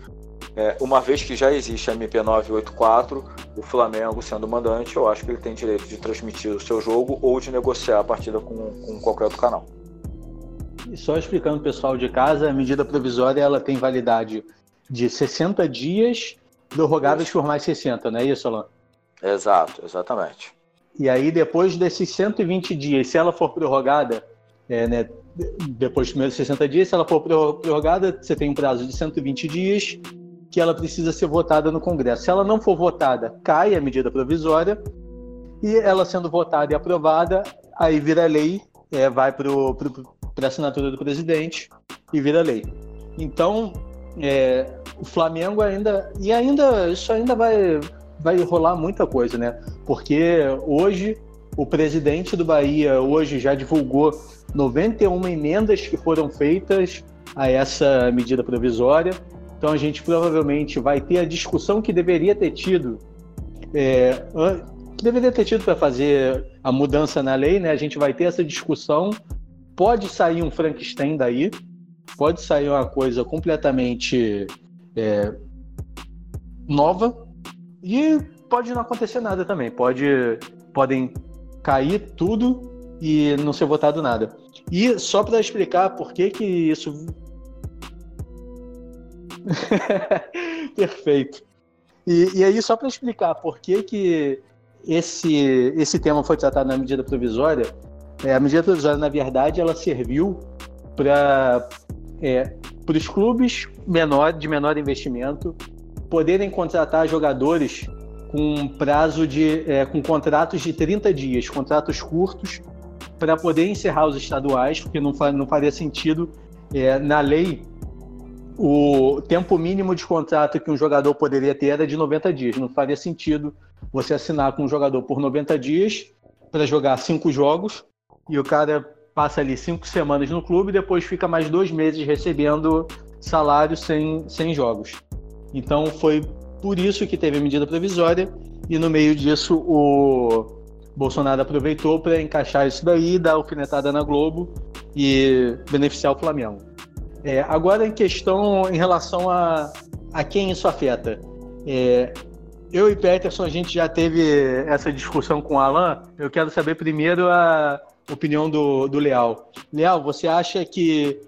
é, uma vez que já existe a MP 984, o Flamengo sendo mandante, eu acho que ele tem direito de transmitir o seu jogo ou de negociar a partida com, com qualquer outro canal. E só explicando o pessoal de casa, a medida provisória ela tem validade de 60 dias, prorrogáveis por mais 60, não é isso, Alain? Exato, exatamente. E aí, depois desses 120 dias, se ela for prorrogada, é, né, depois dos primeiros 60 dias, se ela for prorrogada, você tem um prazo de 120 dias que ela precisa ser votada no Congresso. Se ela não for votada, cai a medida provisória, e ela sendo votada e aprovada, aí vira lei, é, vai para a assinatura do presidente e vira lei. Então, é, o Flamengo ainda. E ainda. Isso ainda vai, vai rolar muita coisa, né? Porque hoje o presidente do Bahia hoje já divulgou 91 emendas que foram feitas a essa medida provisória. Então a gente provavelmente vai ter a discussão que deveria ter tido, é, que deveria ter tido para fazer a mudança na lei, né? A gente vai ter essa discussão. Pode sair um Frankenstein daí, pode sair uma coisa completamente é, nova e pode não acontecer nada também. Pode, podem cair tudo e não ser votado nada. E só para explicar por que que isso Perfeito. E, e, aí, só para explicar por que, que esse, esse tema foi tratado na medida provisória, é, a medida provisória, na verdade, ela serviu para é, os clubes menor, de menor investimento poderem contratar jogadores com prazo de. É, com contratos de 30 dias, contratos curtos, para poder encerrar os estaduais, porque não, não faria sentido. É, na lei, o tempo mínimo de contrato que um jogador poderia ter era de 90 dias. Não faria sentido você assinar com um jogador por 90 dias para jogar cinco jogos e o cara passa ali cinco semanas no clube e depois fica mais dois meses recebendo salário sem, sem jogos. Então foi por isso que teve a medida provisória e no meio disso o Bolsonaro aproveitou para encaixar isso daí, dar alfinetada na Globo e beneficiar o Flamengo. É, agora, em questão em relação a, a quem isso afeta. É, eu e Peterson, a gente já teve essa discussão com o Alan. Eu quero saber primeiro a opinião do, do Leal. Leal, você acha que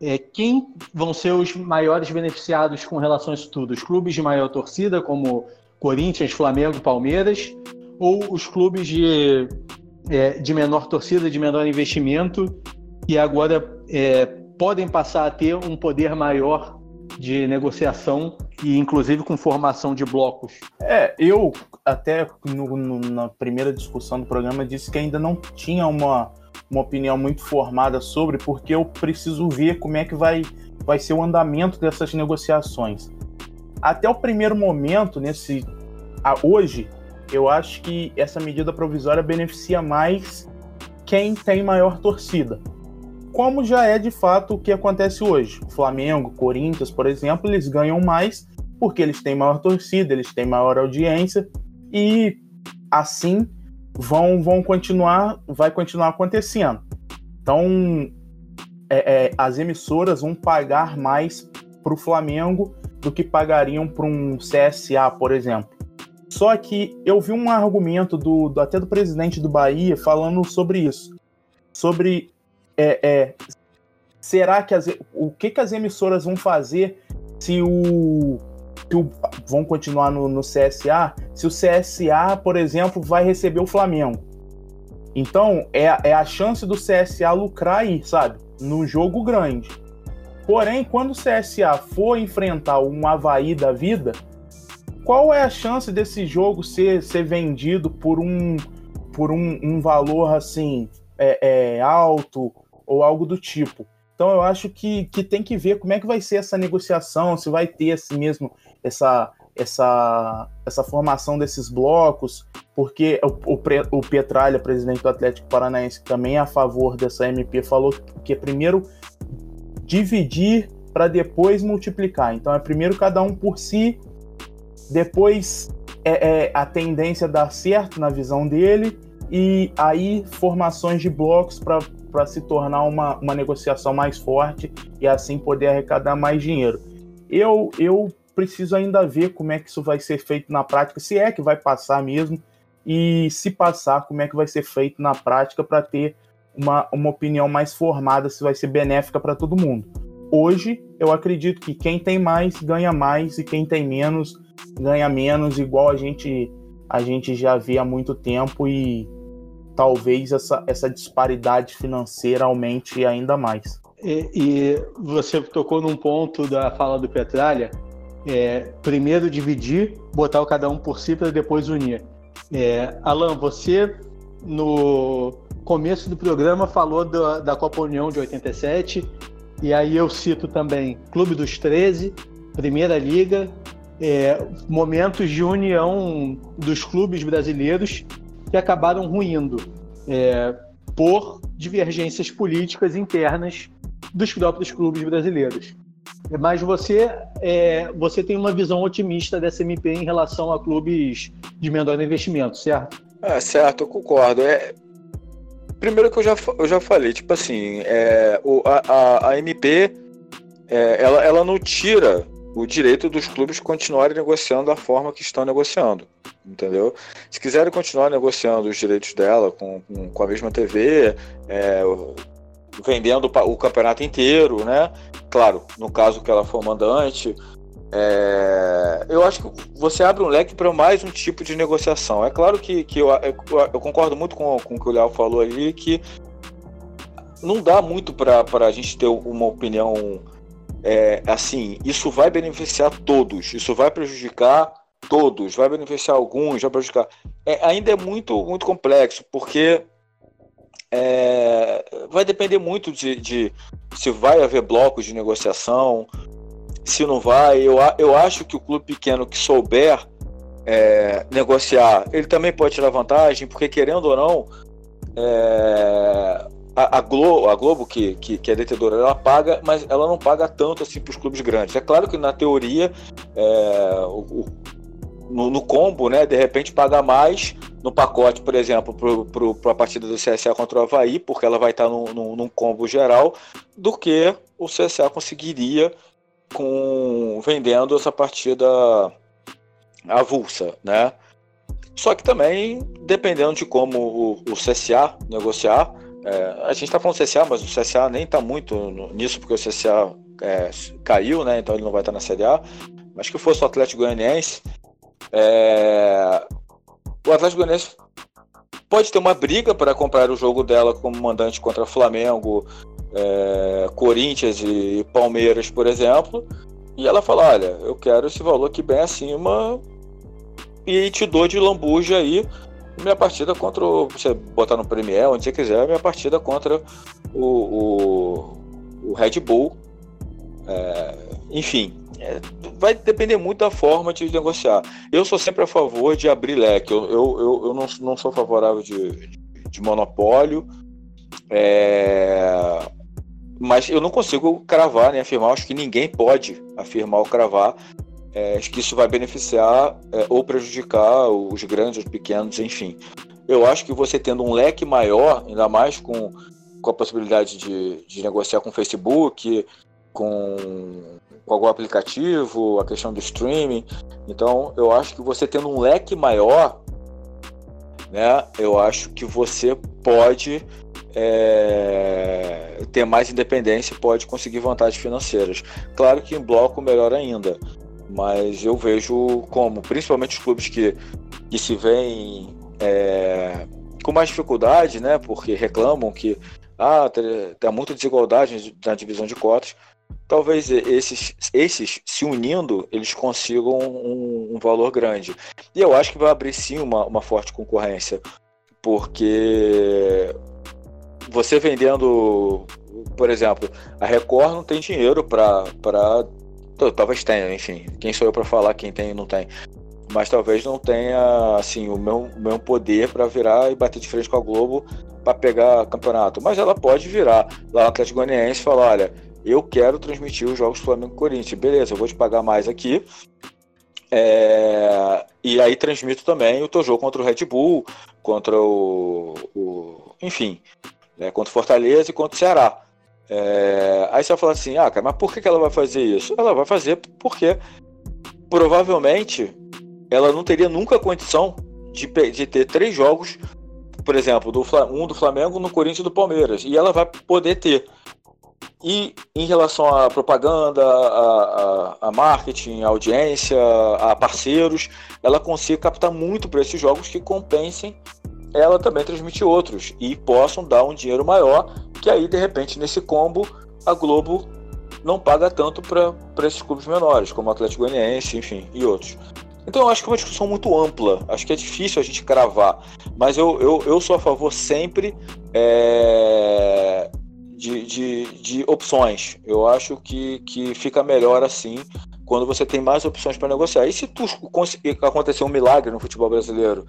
é, quem vão ser os maiores beneficiados com relação a isso tudo? Os clubes de maior torcida, como Corinthians, Flamengo, Palmeiras, ou os clubes de, é, de menor torcida, de menor investimento, que agora é, podem passar a ter um poder maior de negociação e inclusive com formação de blocos. É, eu até no, no, na primeira discussão do programa disse que ainda não tinha uma, uma opinião muito formada sobre, porque eu preciso ver como é que vai, vai ser o andamento dessas negociações. Até o primeiro momento, nesse a, hoje, eu acho que essa medida provisória beneficia mais quem tem maior torcida como já é de fato o que acontece hoje. Flamengo, Corinthians, por exemplo, eles ganham mais porque eles têm maior torcida, eles têm maior audiência e assim vão vão continuar, vai continuar acontecendo. Então, é, é, as emissoras vão pagar mais para o Flamengo do que pagariam para um CSA, por exemplo. Só que eu vi um argumento do, do, até do presidente do Bahia falando sobre isso, sobre é, é, será que as, o que, que as emissoras vão fazer se o, se o vão continuar no, no CSA, se o CSA, por exemplo, vai receber o Flamengo. Então é, é a chance do CSA lucrar aí, sabe? No jogo grande. Porém, quando o CSA for enfrentar um Havaí da vida, qual é a chance desse jogo ser, ser vendido por um, por um, um valor assim é, é, alto ou algo do tipo? Então eu acho que, que tem que ver como é que vai ser essa negociação, se vai ter assim mesmo essa, essa, essa formação desses blocos, porque o, o, o Petralha, presidente do Atlético Paranaense, também é a favor dessa MP, falou que é primeiro dividir para depois multiplicar. Então é primeiro cada um por si depois é, é, a tendência dar certo na visão dele, e aí formações de blocos para se tornar uma, uma negociação mais forte e assim poder arrecadar mais dinheiro. Eu, eu preciso ainda ver como é que isso vai ser feito na prática, se é que vai passar mesmo, e se passar, como é que vai ser feito na prática para ter uma, uma opinião mais formada, se vai ser benéfica para todo mundo. Hoje, eu acredito que quem tem mais ganha mais e quem tem menos ganha menos, igual a gente a gente já vê há muito tempo e talvez essa, essa disparidade financeira aumente ainda mais. E, e você tocou num ponto da fala do Petralha, é, primeiro dividir, botar o cada um por si para depois unir. É, Alan, você no começo do programa falou da, da Copa União de 87, e aí eu cito também Clube dos 13, Primeira Liga, é, momentos de união dos clubes brasileiros que acabaram ruindo é, por divergências políticas internas dos próprios clubes brasileiros. Mas você, é, você tem uma visão otimista dessa MP em relação a clubes de menor investimento, certo? É, certo, eu concordo. É, primeiro que eu já, eu já falei, tipo assim, é, o, a, a, MP é, ela, ela não tira o direito dos clubes continuarem negociando da forma que estão negociando, entendeu? Se quiserem continuar negociando os direitos dela com, com, com a mesma TV, é, vendendo o campeonato inteiro, né? Claro, no caso que ela for mandante, é, eu acho que você abre um leque para mais um tipo de negociação. É claro que, que eu, eu concordo muito com, com o que o Léo falou ali, que não dá muito para a gente ter uma opinião é, assim, isso vai beneficiar todos, isso vai prejudicar todos, vai beneficiar alguns, vai prejudicar. É, ainda é muito, muito complexo, porque é, vai depender muito de, de, se vai haver blocos de negociação, se não vai. Eu, eu acho que o clube pequeno que souber é, negociar, ele também pode tirar vantagem, porque querendo ou não, é, a, a, Globo, a Globo que, que, que, é detedora, ela paga, mas ela não paga tanto assim para os clubes grandes. É claro que na teoria, é, o, o, no, no, combo, né, de repente paga mais no pacote, por exemplo, para a partida do CSA contra o Havaí, porque ela vai estar num, num, num combo geral, do que o CSA conseguiria com vendendo essa partida avulsa, né? Só que também, dependendo de como o, o CSA negociar, é, a gente está falando CSA, mas o CSA nem está muito nisso, porque o CSA é, caiu, né? Então ele não vai estar na Série A. Mas que fosse o Atlético Goianiense, é, o Atlético Goianiense pode ter uma briga para comprar o jogo dela como mandante contra Flamengo, é, Corinthians e Palmeiras, por exemplo. E ela fala: Olha, eu quero esse valor aqui bem acima e te dou de lambuja aí minha partida contra o. Você botar no Premier, onde você quiser, minha partida contra o, o, o Red Bull. É, enfim, é, vai depender muito da forma de negociar. Eu sou sempre a favor de abrir leque. Eu, eu, eu, eu não, não sou favorável de, de monopólio. É, mas eu não consigo cravar nem afirmar. Acho que ninguém pode afirmar ou cravar é, que isso vai beneficiar é, ou prejudicar os grandes, os pequenos, enfim. Eu acho que você tendo um leque maior, ainda mais com, com a possibilidade de, de negociar com o Facebook, com, com algum aplicativo, a questão do streaming. Então, eu acho que você tendo um leque maior, né, eu acho que você pode é, ter mais independência e pode conseguir vantagens financeiras. Claro que em bloco melhor ainda, mas eu vejo como, principalmente os clubes que, que se veem é, com mais dificuldade, né, porque reclamam que ah, tem muita desigualdade na divisão de cotas. Talvez esses, esses se unindo, eles consigam um, um valor grande. E eu acho que vai abrir sim uma, uma forte concorrência, porque você vendendo, por exemplo, a Record não tem dinheiro para. Talvez tenha, enfim. Quem sou eu para falar quem tem e não tem? mas talvez não tenha assim o meu, meu poder para virar e bater de frente com a Globo para pegar campeonato. Mas ela pode virar lá no Atlético Goianiense e falar: olha, eu quero transmitir os jogos Flamengo e Corinthians. Beleza, eu vou te pagar mais aqui. É... E aí transmito também o teu jogo contra o Red Bull, contra o. o... enfim, né, contra o Fortaleza e contra o Ceará. É... Aí você vai falar assim: ah, cara, mas por que ela vai fazer isso? Ela vai fazer porque provavelmente ela não teria nunca condição de, de ter três jogos, por exemplo, do, um do Flamengo, no Corinthians e do Palmeiras. E ela vai poder ter. E em relação à propaganda, a, a, a marketing, a audiência, a parceiros, ela consiga captar muito para esses jogos que compensem ela também transmitir outros e possam dar um dinheiro maior, que aí de repente nesse combo a Globo não paga tanto para esses clubes menores, como o Atlético Goianiense, enfim, e outros. Então eu acho que é uma discussão muito ampla, acho que é difícil a gente cravar, mas eu, eu, eu sou a favor sempre é, de, de, de, opções. Eu acho que, que fica melhor assim quando você tem mais opções para negociar. E se tu acontecer um milagre no futebol brasileiro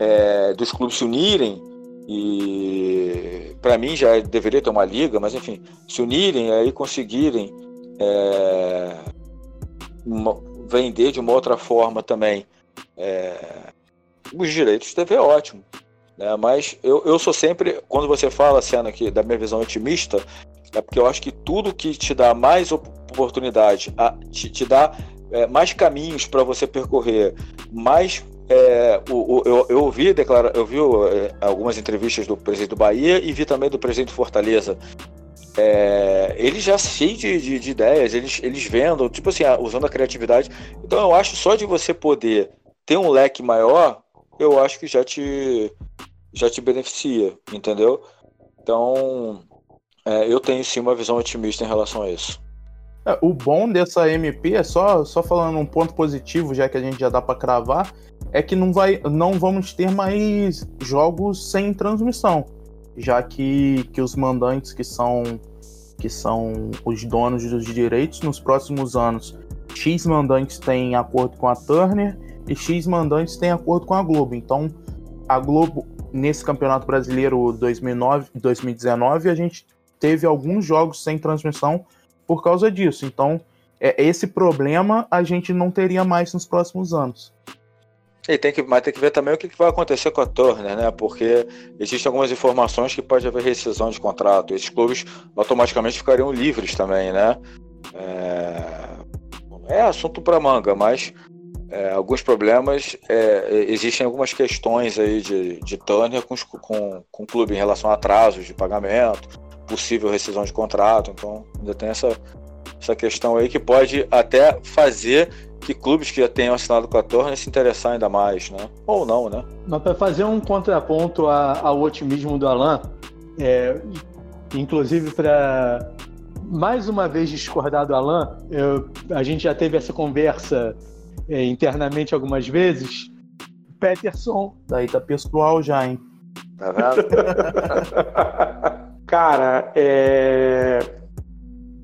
é, dos clubes se unirem, e para mim já deveria ter uma liga, mas enfim, se unirem aí conseguirem é, uma, vender de uma outra forma também é, os direitos de TV é ótimo. Né? Mas eu, eu sou sempre, quando você fala, cena aqui, da minha visão otimista, é porque eu acho que tudo que te dá mais oportunidade, a, te, te dá é, mais caminhos para você percorrer, mais é, o, o, eu, eu ouvi declara, eu vi é, algumas entrevistas do presidente do Bahia e vi também do presidente do Fortaleza é, já cheio de, de, de, ideias, eles, eles vendo, tipo assim, usando a criatividade. Então eu acho só de você poder ter um leque maior, eu acho que já te, já te beneficia, entendeu? Então é, eu tenho sim uma visão otimista em relação a isso. É, o bom dessa MP é só, só falando um ponto positivo, já que a gente já dá para cravar, é que não, vai, não vamos ter mais jogos sem transmissão já que, que os mandantes que são que são os donos dos direitos nos próximos anos, X mandantes têm acordo com a Turner e X mandantes têm acordo com a Globo. Então, a Globo nesse Campeonato Brasileiro 2009, 2019, a gente teve alguns jogos sem transmissão por causa disso. Então, é, esse problema a gente não teria mais nos próximos anos. E tem que, mas tem que ver também o que vai acontecer com a Turner, né? Porque existem algumas informações que pode haver rescisão de contrato. Esses clubes automaticamente ficariam livres também, né? É, é assunto para manga, mas é, alguns problemas, é, existem algumas questões aí de, de Turner com, com, com o clube em relação a atrasos de pagamento, possível rescisão de contrato. Então, ainda tem essa, essa questão aí que pode até fazer que clubes que já tenham assinado com a Turner se interessar ainda mais, né? Ou não, né? Mas para fazer um contraponto ao otimismo do Alan, é, inclusive para mais uma vez discordar do Alan, eu, a gente já teve essa conversa é, internamente algumas vezes. Peterson. Daí tá pessoal já, hein? Tá vendo? Cara, é...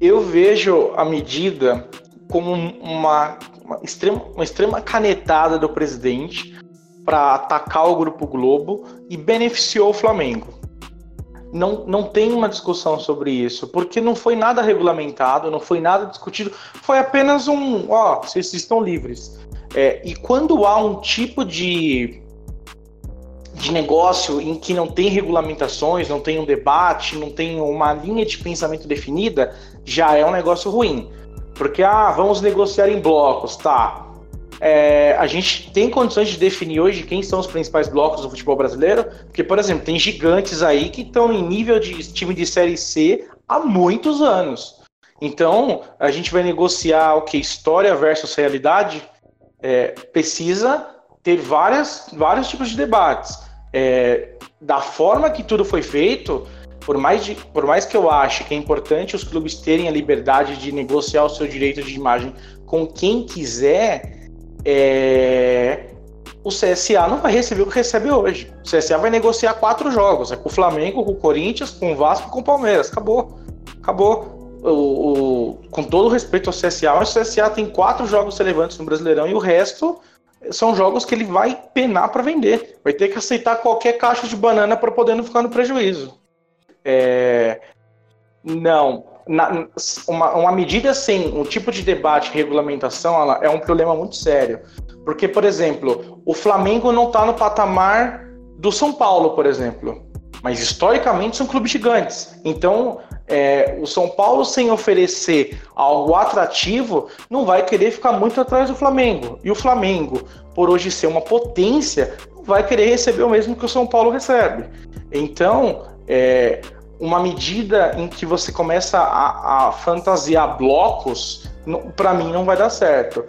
eu vejo a medida como uma uma extrema, uma extrema canetada do presidente para atacar o Grupo Globo e beneficiou o Flamengo. Não, não tem uma discussão sobre isso, porque não foi nada regulamentado, não foi nada discutido, foi apenas um, ó, vocês estão livres. É, e quando há um tipo de, de negócio em que não tem regulamentações, não tem um debate, não tem uma linha de pensamento definida, já é um negócio ruim. Porque, ah, vamos negociar em blocos, tá. É, a gente tem condições de definir hoje quem são os principais blocos do futebol brasileiro, porque, por exemplo, tem gigantes aí que estão em nível de time de Série C há muitos anos. Então, a gente vai negociar o que? História versus realidade? É, precisa ter várias, vários tipos de debates. É, da forma que tudo foi feito, por mais, de, por mais que eu ache que é importante os clubes terem a liberdade de negociar o seu direito de imagem com quem quiser, é, o CSA não vai receber o que recebe hoje. O CSA vai negociar quatro jogos: é com o Flamengo, com o Corinthians, com o Vasco com o Palmeiras. Acabou. Acabou. O, o, com todo o respeito ao CSA, o CSA tem quatro jogos relevantes no Brasileirão e o resto são jogos que ele vai penar para vender. Vai ter que aceitar qualquer caixa de banana para poder não ficar no prejuízo. É... Não. Na, uma, uma, medida sem um tipo de debate regulamentação ela, é um problema muito sério. Porque, por exemplo, o Flamengo não está no patamar do São Paulo, por exemplo. Mas historicamente são clubes gigantes. Então, é, o São Paulo, sem oferecer algo atrativo, não vai querer ficar muito atrás do Flamengo. E o Flamengo, por hoje ser uma potência, vai querer receber o mesmo que o São Paulo recebe. Então, é, uma medida em que você começa a, a fantasiar blocos, para mim não vai dar certo.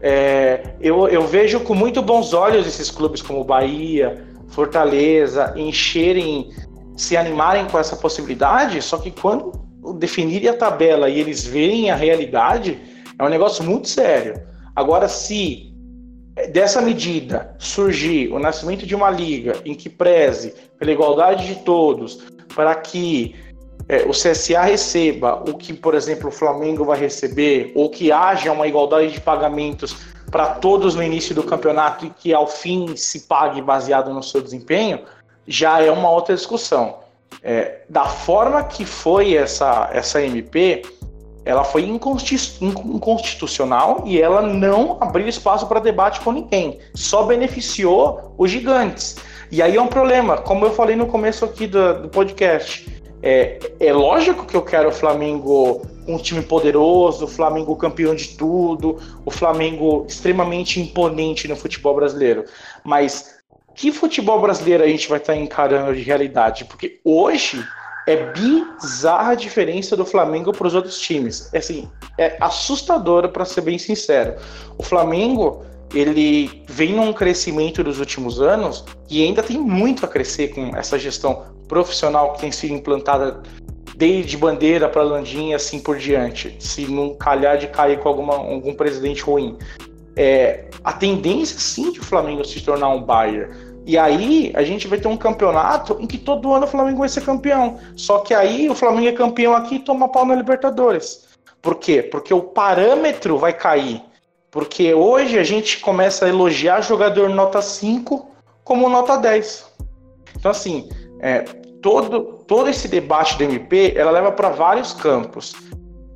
É, eu, eu vejo com muito bons olhos esses clubes como Bahia, Fortaleza encherem, se animarem com essa possibilidade, só que quando definirem a tabela e eles verem a realidade, é um negócio muito sério. Agora, se dessa medida surgir o nascimento de uma liga em que preze pela igualdade de todos, para que é, o CSA receba o que, por exemplo, o Flamengo vai receber, ou que haja uma igualdade de pagamentos para todos no início do campeonato e que ao fim se pague baseado no seu desempenho, já é uma outra discussão. É, da forma que foi essa, essa MP, ela foi inconstitucional e ela não abriu espaço para debate com ninguém, só beneficiou os gigantes. E aí é um problema, como eu falei no começo aqui do, do podcast. É, é lógico que eu quero o Flamengo um time poderoso, o Flamengo campeão de tudo, o Flamengo extremamente imponente no futebol brasileiro. Mas que futebol brasileiro a gente vai estar encarando de realidade? Porque hoje é bizarra a diferença do Flamengo para os outros times. É, assim, é assustadora, para ser bem sincero. O Flamengo ele vem num crescimento dos últimos anos e ainda tem muito a crescer com essa gestão profissional que tem sido implantada desde bandeira para Landim e assim por diante, se não calhar de cair com alguma, algum presidente ruim. É, a tendência sim de o Flamengo se tornar um Bayern. E aí a gente vai ter um campeonato em que todo ano o Flamengo vai ser campeão. Só que aí o Flamengo é campeão aqui e toma pau na Libertadores. Por quê? Porque o parâmetro vai cair. Porque hoje a gente começa a elogiar jogador nota 5 como nota 10. Então, assim, é, todo, todo esse debate do MP ela leva para vários campos.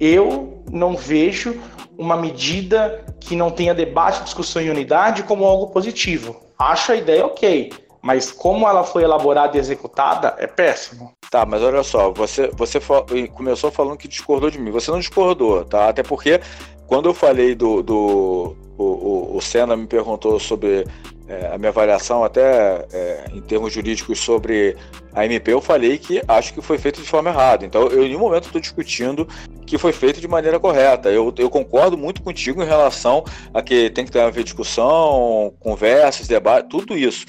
Eu não vejo uma medida que não tenha debate, discussão e unidade como algo positivo. Acho a ideia ok, mas como ela foi elaborada e executada é péssimo. Tá, mas olha só, você, você começou falando que discordou de mim. Você não discordou, tá? Até porque quando eu falei do. do o, o, o Senna me perguntou sobre é, a minha avaliação, até é, em termos jurídicos, sobre a MP, eu falei que acho que foi feito de forma errada. Então, eu em nenhum momento estou discutindo que foi feito de maneira correta. Eu, eu concordo muito contigo em relação a que tem que ter uma discussão, conversas, debate, tudo isso.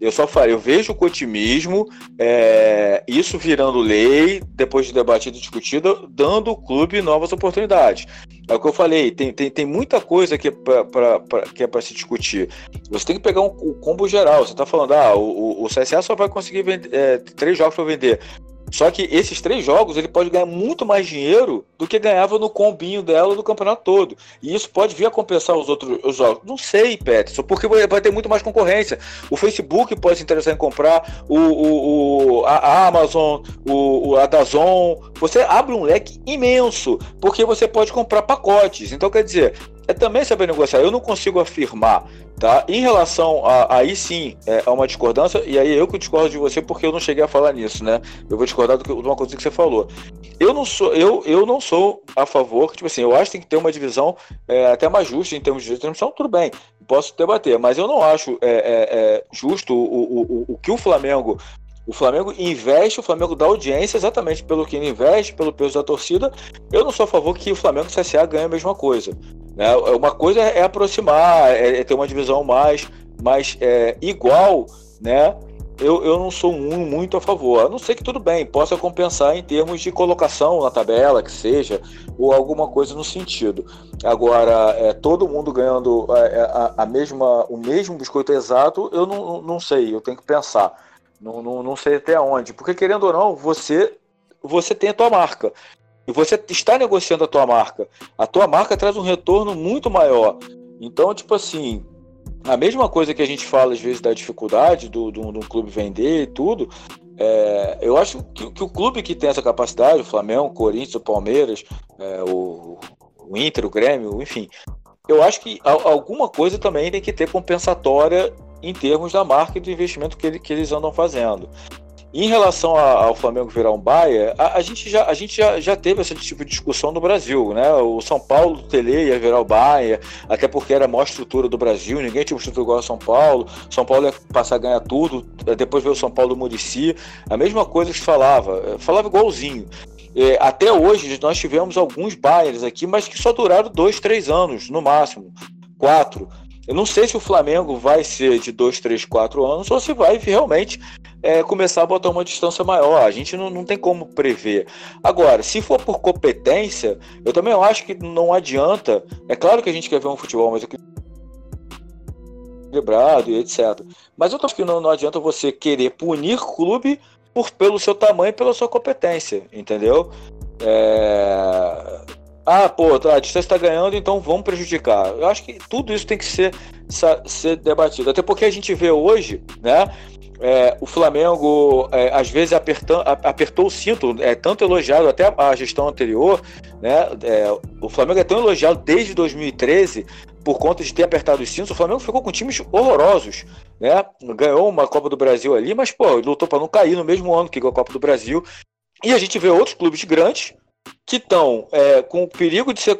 Eu só falei, eu vejo o otimismo, é, isso virando lei, depois de debatido e discutido, dando ao clube novas oportunidades. É o que eu falei, tem, tem, tem muita coisa que é para é se discutir. Você tem que pegar um, um combo geral. Você está falando, ah, o, o CSA só vai conseguir vender, é, três jogos para vender. Só que esses três jogos ele pode ganhar muito mais dinheiro do que ganhava no combinho dela do campeonato todo. E isso pode vir a compensar os outros os jogos. Não sei, Peterson, porque vai ter muito mais concorrência. O Facebook pode se interessar em comprar, o, o, o a Amazon, o, a Dazon. Você abre um leque imenso, porque você pode comprar pacotes. Então, quer dizer, é também saber negociar. Eu não consigo afirmar, tá? Em relação a aí sim é, a uma discordância, e aí eu que discordo de você porque eu não cheguei a falar nisso, né? Eu vou discordar de uma coisa que você falou. Eu não sou, eu, eu não sou a favor, tipo assim, eu acho que tem que ter uma divisão é, até mais justa em termos de transmissão, tudo bem, posso debater, mas eu não acho é, é, é justo o, o, o, o que o Flamengo o Flamengo investe, o Flamengo dá audiência exatamente pelo que ele investe, pelo peso da torcida. Eu não sou a favor que o Flamengo e o CSA ganhem a mesma coisa. Né? Uma coisa é aproximar, é, é ter uma divisão mais, mais é, igual, né? Eu, eu não sou um, muito a favor. A não ser que tudo bem, possa compensar em termos de colocação na tabela, que seja, ou alguma coisa no sentido. Agora, é, todo mundo ganhando a, é, a, a mesma, o mesmo biscoito exato, eu não, não sei, eu tenho que pensar. Não, não, não sei até onde. Porque, querendo ou não, você, você tem a tua marca. E você está negociando a tua marca. A tua marca traz um retorno muito maior. Então, tipo assim, a mesma coisa que a gente fala às vezes da dificuldade do, do, do clube vender e tudo, é, eu acho que, que, o clube que tem essa capacidade, o Flamengo, o Corinthians, o Palmeiras, é, o, o Inter, o Grêmio, enfim, eu acho que alguma coisa também tem que ter compensatória em termos da marca e do investimento que, ele, que eles andam fazendo. Em relação a, ao Flamengo virar um Baia, a, a, gente, já, a gente já, já teve esse tipo de discussão no Brasil, né? O São Paulo do Tele ia virar o Baia, até porque era a maior estrutura do Brasil, ninguém tinha uma estrutura igual a São Paulo, São Paulo ia passar a ganhar tudo, depois veio o São Paulo do Murici, a mesma coisa que se falava, falava igualzinho. É, até hoje nós tivemos alguns Bayers aqui, mas que só duraram dois, três anos, no máximo, quatro. Eu não sei se o Flamengo vai ser de dois, três, quatro anos ou se vai realmente é, começar a botar uma distância maior. A gente não, não tem como prever. Agora, se for por competência, eu também acho que não adianta. É claro que a gente quer ver um futebol mais equilibrado e etc. Mas eu acho que não, não adianta você querer punir clube por, pelo seu tamanho e pela sua competência, entendeu? É... Ah, pô, a distância está ganhando, então vamos prejudicar. Eu acho que tudo isso tem que ser, ser debatido. Até porque a gente vê hoje, né? É, o Flamengo é, às vezes apertou, apertou o cinto, é tanto elogiado até a gestão anterior, né? É, o Flamengo é tão elogiado desde 2013 por conta de ter apertado os cintos. O Flamengo ficou com times horrorosos, né? Ganhou uma Copa do Brasil ali, mas pô, lutou para não cair no mesmo ano que a Copa do Brasil. E a gente vê outros clubes grandes que estão é, com o perigo de, ser,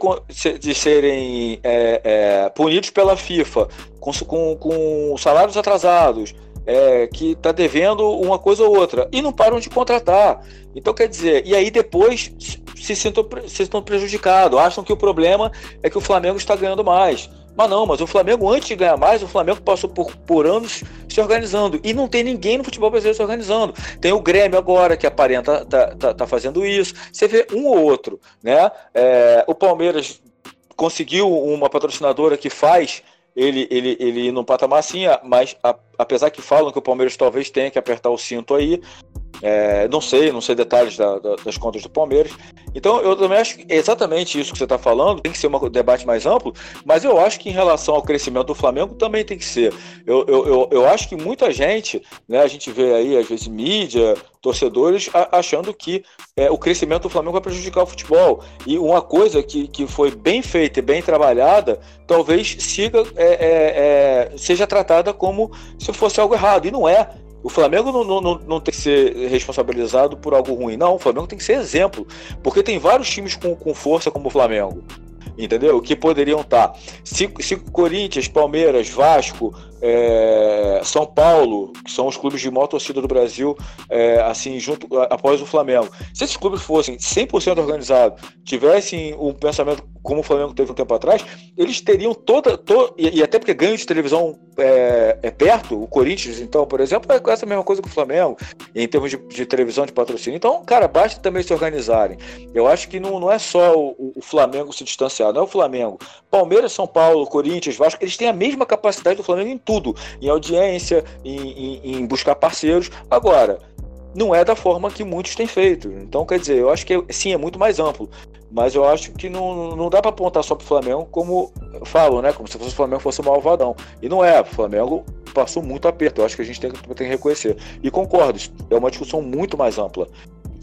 de serem é, é, punidos pela FIFA, com, com, com salários atrasados, é, que está devendo uma coisa ou outra, e não param de contratar. Então, quer dizer, e aí depois se sentam, se sentam prejudicados, acham que o problema é que o Flamengo está ganhando mais. Mas não, mas o Flamengo, antes de ganhar mais, o Flamengo passou por, por anos se organizando. E não tem ninguém no futebol brasileiro se organizando. Tem o Grêmio agora, que aparenta tá, tá, tá fazendo isso. Você vê um ou outro, né? É, o Palmeiras conseguiu uma patrocinadora que faz ele, ele, ele num patamar assim, mas a, apesar que falam que o Palmeiras talvez tenha que apertar o cinto aí, é, não sei, não sei detalhes da, da, das contas do Palmeiras. Então, eu também acho exatamente isso que você está falando tem que ser um debate mais amplo, mas eu acho que em relação ao crescimento do Flamengo também tem que ser. Eu, eu, eu, eu acho que muita gente, né, a gente vê aí, às vezes, mídia, torcedores, a, achando que é, o crescimento do Flamengo vai prejudicar o futebol. E uma coisa que, que foi bem feita e bem trabalhada, talvez siga, é, é, é seja tratada como se fosse algo errado. E não é. O Flamengo não, não, não, tem que ser responsabilizado por algo ruim. Não, o Flamengo tem que ser exemplo. Porque tem vários times com, com força como o Flamengo. Entendeu? Que poderiam estar. Tá. Se, se Corinthians, Palmeiras, Vasco, é, São Paulo, que são os clubes de maior torcida do Brasil, é, assim, junto após o Flamengo. Se esses clubes fossem 100% organizados, tivessem um pensamento como o Flamengo teve um tempo atrás, eles teriam toda. To, e, e, até porque ganho de televisão é, é, perto, o Corinthians, então, por exemplo, é essa mesma coisa que o Flamengo, em termos de, de, televisão de patrocínio. Então, cara, basta também se organizarem. Eu acho que não, não é só o, o Flamengo se distanciar, não é o Flamengo. Palmeiras, São Paulo, Corinthians, Vasco, eles têm a mesma capacidade do Flamengo em tudo, em audiência, em, em, em buscar parceiros. Agora, não é da forma que muitos têm feito. Então, quer dizer, eu acho que sim, é muito mais amplo. Mas eu acho que não, não dá para apontar só para o Flamengo como falo, né? Como se fosse o Flamengo fosse o malvadão. E não é. O Flamengo passou muito aperto. Eu acho que a gente tem, tem que reconhecer. E concordo, é uma discussão muito mais ampla.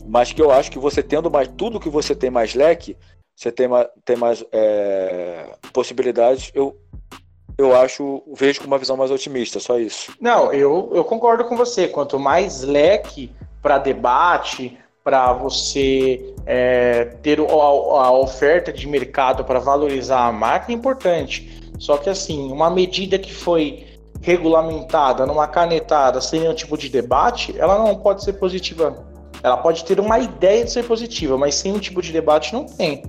Mas que eu acho que você tendo mais tudo que você tem mais leque, você tem, tem mais é, possibilidades, eu, eu acho, vejo com uma visão mais otimista, só isso. Não, eu, eu concordo com você. Quanto mais leque para debate, para você é, ter a, a, oferta de mercado para valorizar a marca é importante. Só que assim, uma medida que foi regulamentada numa canetada sem nenhum tipo de debate, ela não pode ser positiva. Ela pode ter uma ideia de ser positiva, mas sem um tipo de debate não tem.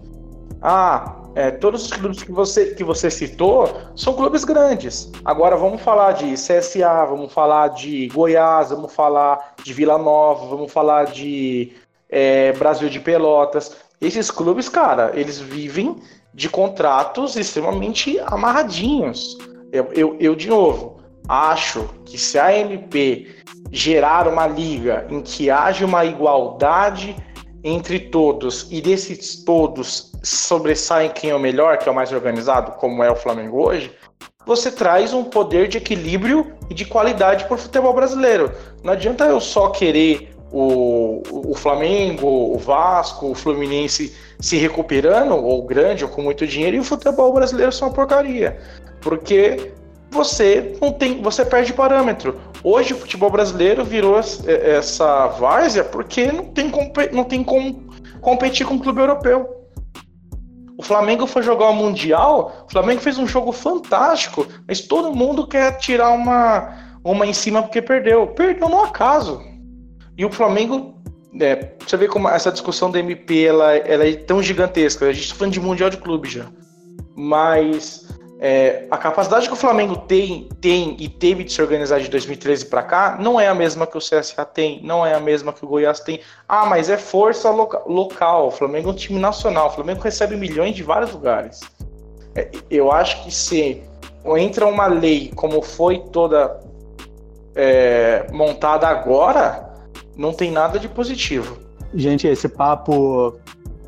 Ah, é, todos os clubes que você, que você citou são clubes grandes. Agora vamos falar de CSA, vamos falar de Goiás, vamos falar de Vila Nova, vamos falar de é, Brasil de Pelotas. Esses clubes, cara, eles vivem de contratos extremamente amarradinhos. Eu, eu, eu, de novo, acho que se a MP gerar uma liga em que haja uma igualdade entre todos e desses todos sobressaem quem é o melhor, que é o mais organizado, como é o Flamengo hoje, você traz um poder de equilíbrio e de qualidade para o futebol brasileiro. Não adianta eu só querer o, o Flamengo, o Vasco, o Fluminense se recuperando, ou grande, ou com muito dinheiro, e o futebol brasileiro só uma porcaria. Porque você não tem, você perde parâmetro. Hoje o futebol brasileiro virou essa várzea porque não tem, não tem como competir com o clube europeu. O Flamengo foi jogar o Mundial, o Flamengo fez um jogo fantástico, mas todo mundo quer tirar uma, uma em cima porque perdeu. Perdeu no acaso. E o Flamengo, é, você vê como essa discussão da MP ela, ela é tão gigantesca. A gente está falando de Mundial de Clube já. Mas é, a capacidade que o Flamengo tem, tem e teve de se organizar de 2013 para cá não é a mesma que o CSA tem, não é a mesma que o Goiás tem. Ah, mas é força loca local. O Flamengo é um time nacional. O Flamengo recebe milhões de vários lugares. É, eu acho que se entra uma lei como foi toda é, montada agora, não tem nada de positivo. Gente, esse papo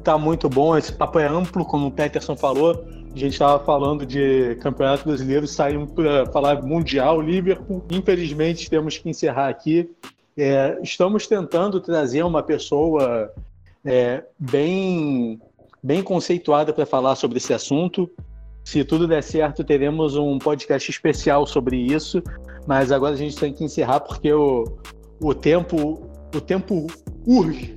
tá muito bom, esse papo é amplo, como o Peterson falou a gente estava falando de campeonato brasileiro, saímos para falar mundial, Liverpool. Infelizmente, temos que encerrar aqui. É, estamos tentando trazer uma pessoa é, bem, bem conceituada para falar sobre esse assunto. Se tudo der certo, teremos um podcast especial sobre isso. Mas agora a gente tem que encerrar porque o, o tempo o tempo urge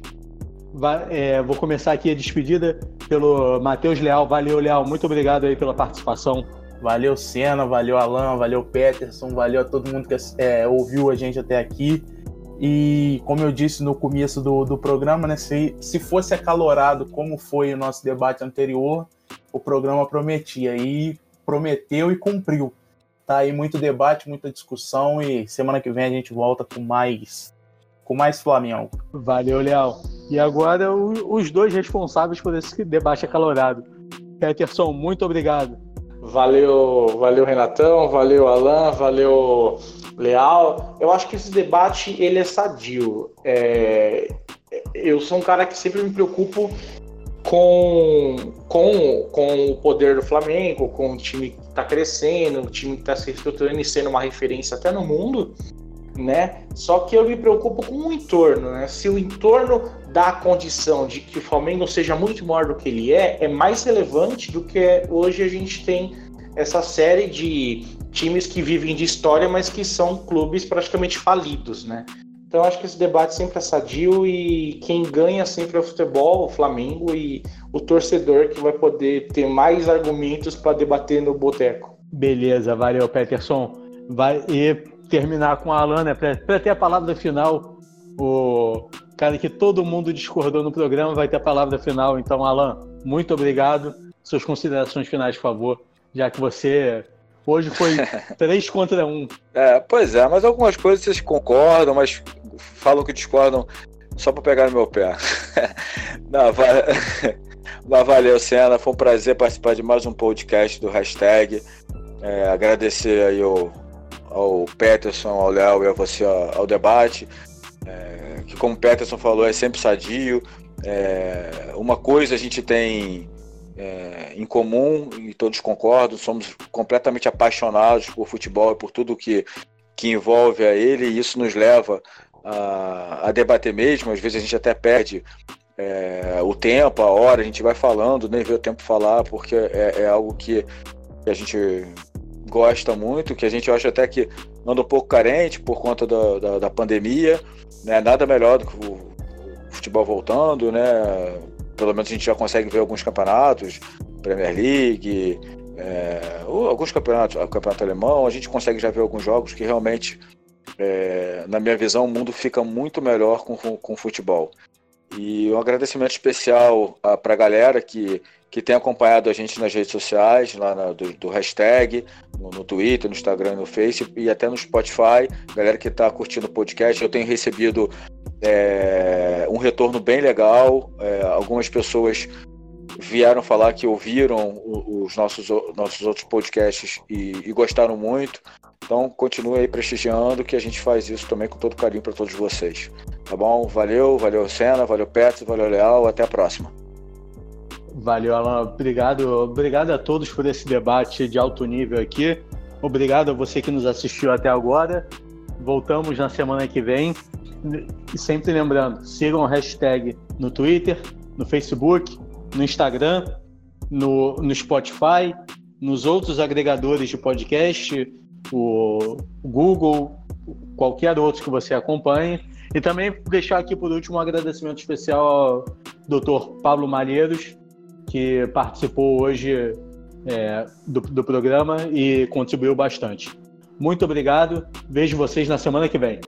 É, vou começar aqui a despedida pelo Matheus Leal. Valeu, Leal. Muito obrigado aí pela participação. Valeu, Senna. Valeu, Alan. Valeu, Peterson. Valeu a todo mundo que é, ouviu a gente até aqui. E como eu disse no começo do, do programa, né, se, se fosse acalorado como foi o nosso debate anterior, o programa prometia. E prometeu e cumpriu. Tá aí muito debate, muita discussão e semana que vem a gente volta com mais com mais Flamengo. Valeu, Leal. E agora o, os dois responsáveis por esse debate acalorado. Peterson, muito obrigado. Valeu, valeu Renatão, valeu Alan, valeu Leal. Eu acho que esse debate ele é sadio. É, eu sou um cara que sempre me preocupo com, com, com o poder do Flamengo, com o time que está crescendo, o time que está se estruturando e sendo uma referência até no mundo né? Só que eu me preocupo com o entorno, né? Se o entorno dá a condição de que o Flamengo seja muito maior do que ele é, é mais relevante do que hoje a gente tem essa série de times que vivem de história, mas que são clubes praticamente falidos, né? Então acho que esse debate sempre é sadio e quem ganha sempre é o futebol, o Flamengo e o torcedor que vai poder ter mais argumentos para debater no boteco. Beleza, valeu, Peterson. Vai, e terminar com a Alana, né, para ter a palavra final. O cara que todo mundo discordou no programa vai ter a palavra final. Então, Alan, muito obrigado. Suas considerações finais, por favor, já que você hoje foi três contra um. É, pois é, mas algumas coisas vocês concordam, mas falam que discordam só para pegar no meu pé. Não, vai... Mas valeu, Senna. Foi um prazer participar de mais um podcast do hashtag. É, agradecer aí o, ao Peterson, ao Léo e a você ao debate, é, que como o Peterson falou, é sempre sadio. É, uma coisa a gente tem é, em comum, e todos concordam, somos completamente apaixonados por futebol e por tudo que, que envolve a ele, e isso nos leva a, a debater mesmo, às vezes a gente até perde é, o tempo, a hora, a gente vai falando, nem vê o tempo falar, porque é, é algo que, que, a gente gosta muito, que a gente acha até que anda um pouco carente por conta da, da, da pandemia, né? Nada melhor do que o, futebol voltando, né? Pelo menos a gente já consegue ver alguns campeonatos, Premier League, é, alguns campeonatos, o campeonato alemão, a gente consegue já ver alguns jogos que realmente, é, na minha visão, o mundo fica muito melhor com, com, com futebol. E um agradecimento especial para a galera que, que tem acompanhado a gente nas redes sociais, lá na, do, do, hashtag, no, no, Twitter, no Instagram, no Facebook e até no Spotify. Galera que está curtindo o podcast, eu tenho recebido é, um retorno bem legal. É, algumas pessoas vieram falar que ouviram os nossos, nossos outros podcasts e, e gostaram muito. Então continue aí prestigiando que a gente faz isso também com todo carinho para todos vocês. Tá bom? Valeu, valeu Senna, valeu Petro, valeu Leal, até a próxima. Valeu, Alan. Obrigado, obrigado a todos por esse debate de alto nível aqui. Obrigado a você que nos assistiu até agora. Voltamos na semana que vem. E sempre lembrando, sigam o hashtag no Twitter, no Facebook, no Instagram, no, no Spotify, nos outros agregadores de podcast, o Google, qualquer outro que você acompanhe. E também deixar aqui por último um agradecimento especial ao Dr. Pablo Malheiros, que participou hoje é, do, do programa e contribuiu bastante. Muito obrigado. Vejo vocês na semana que vem.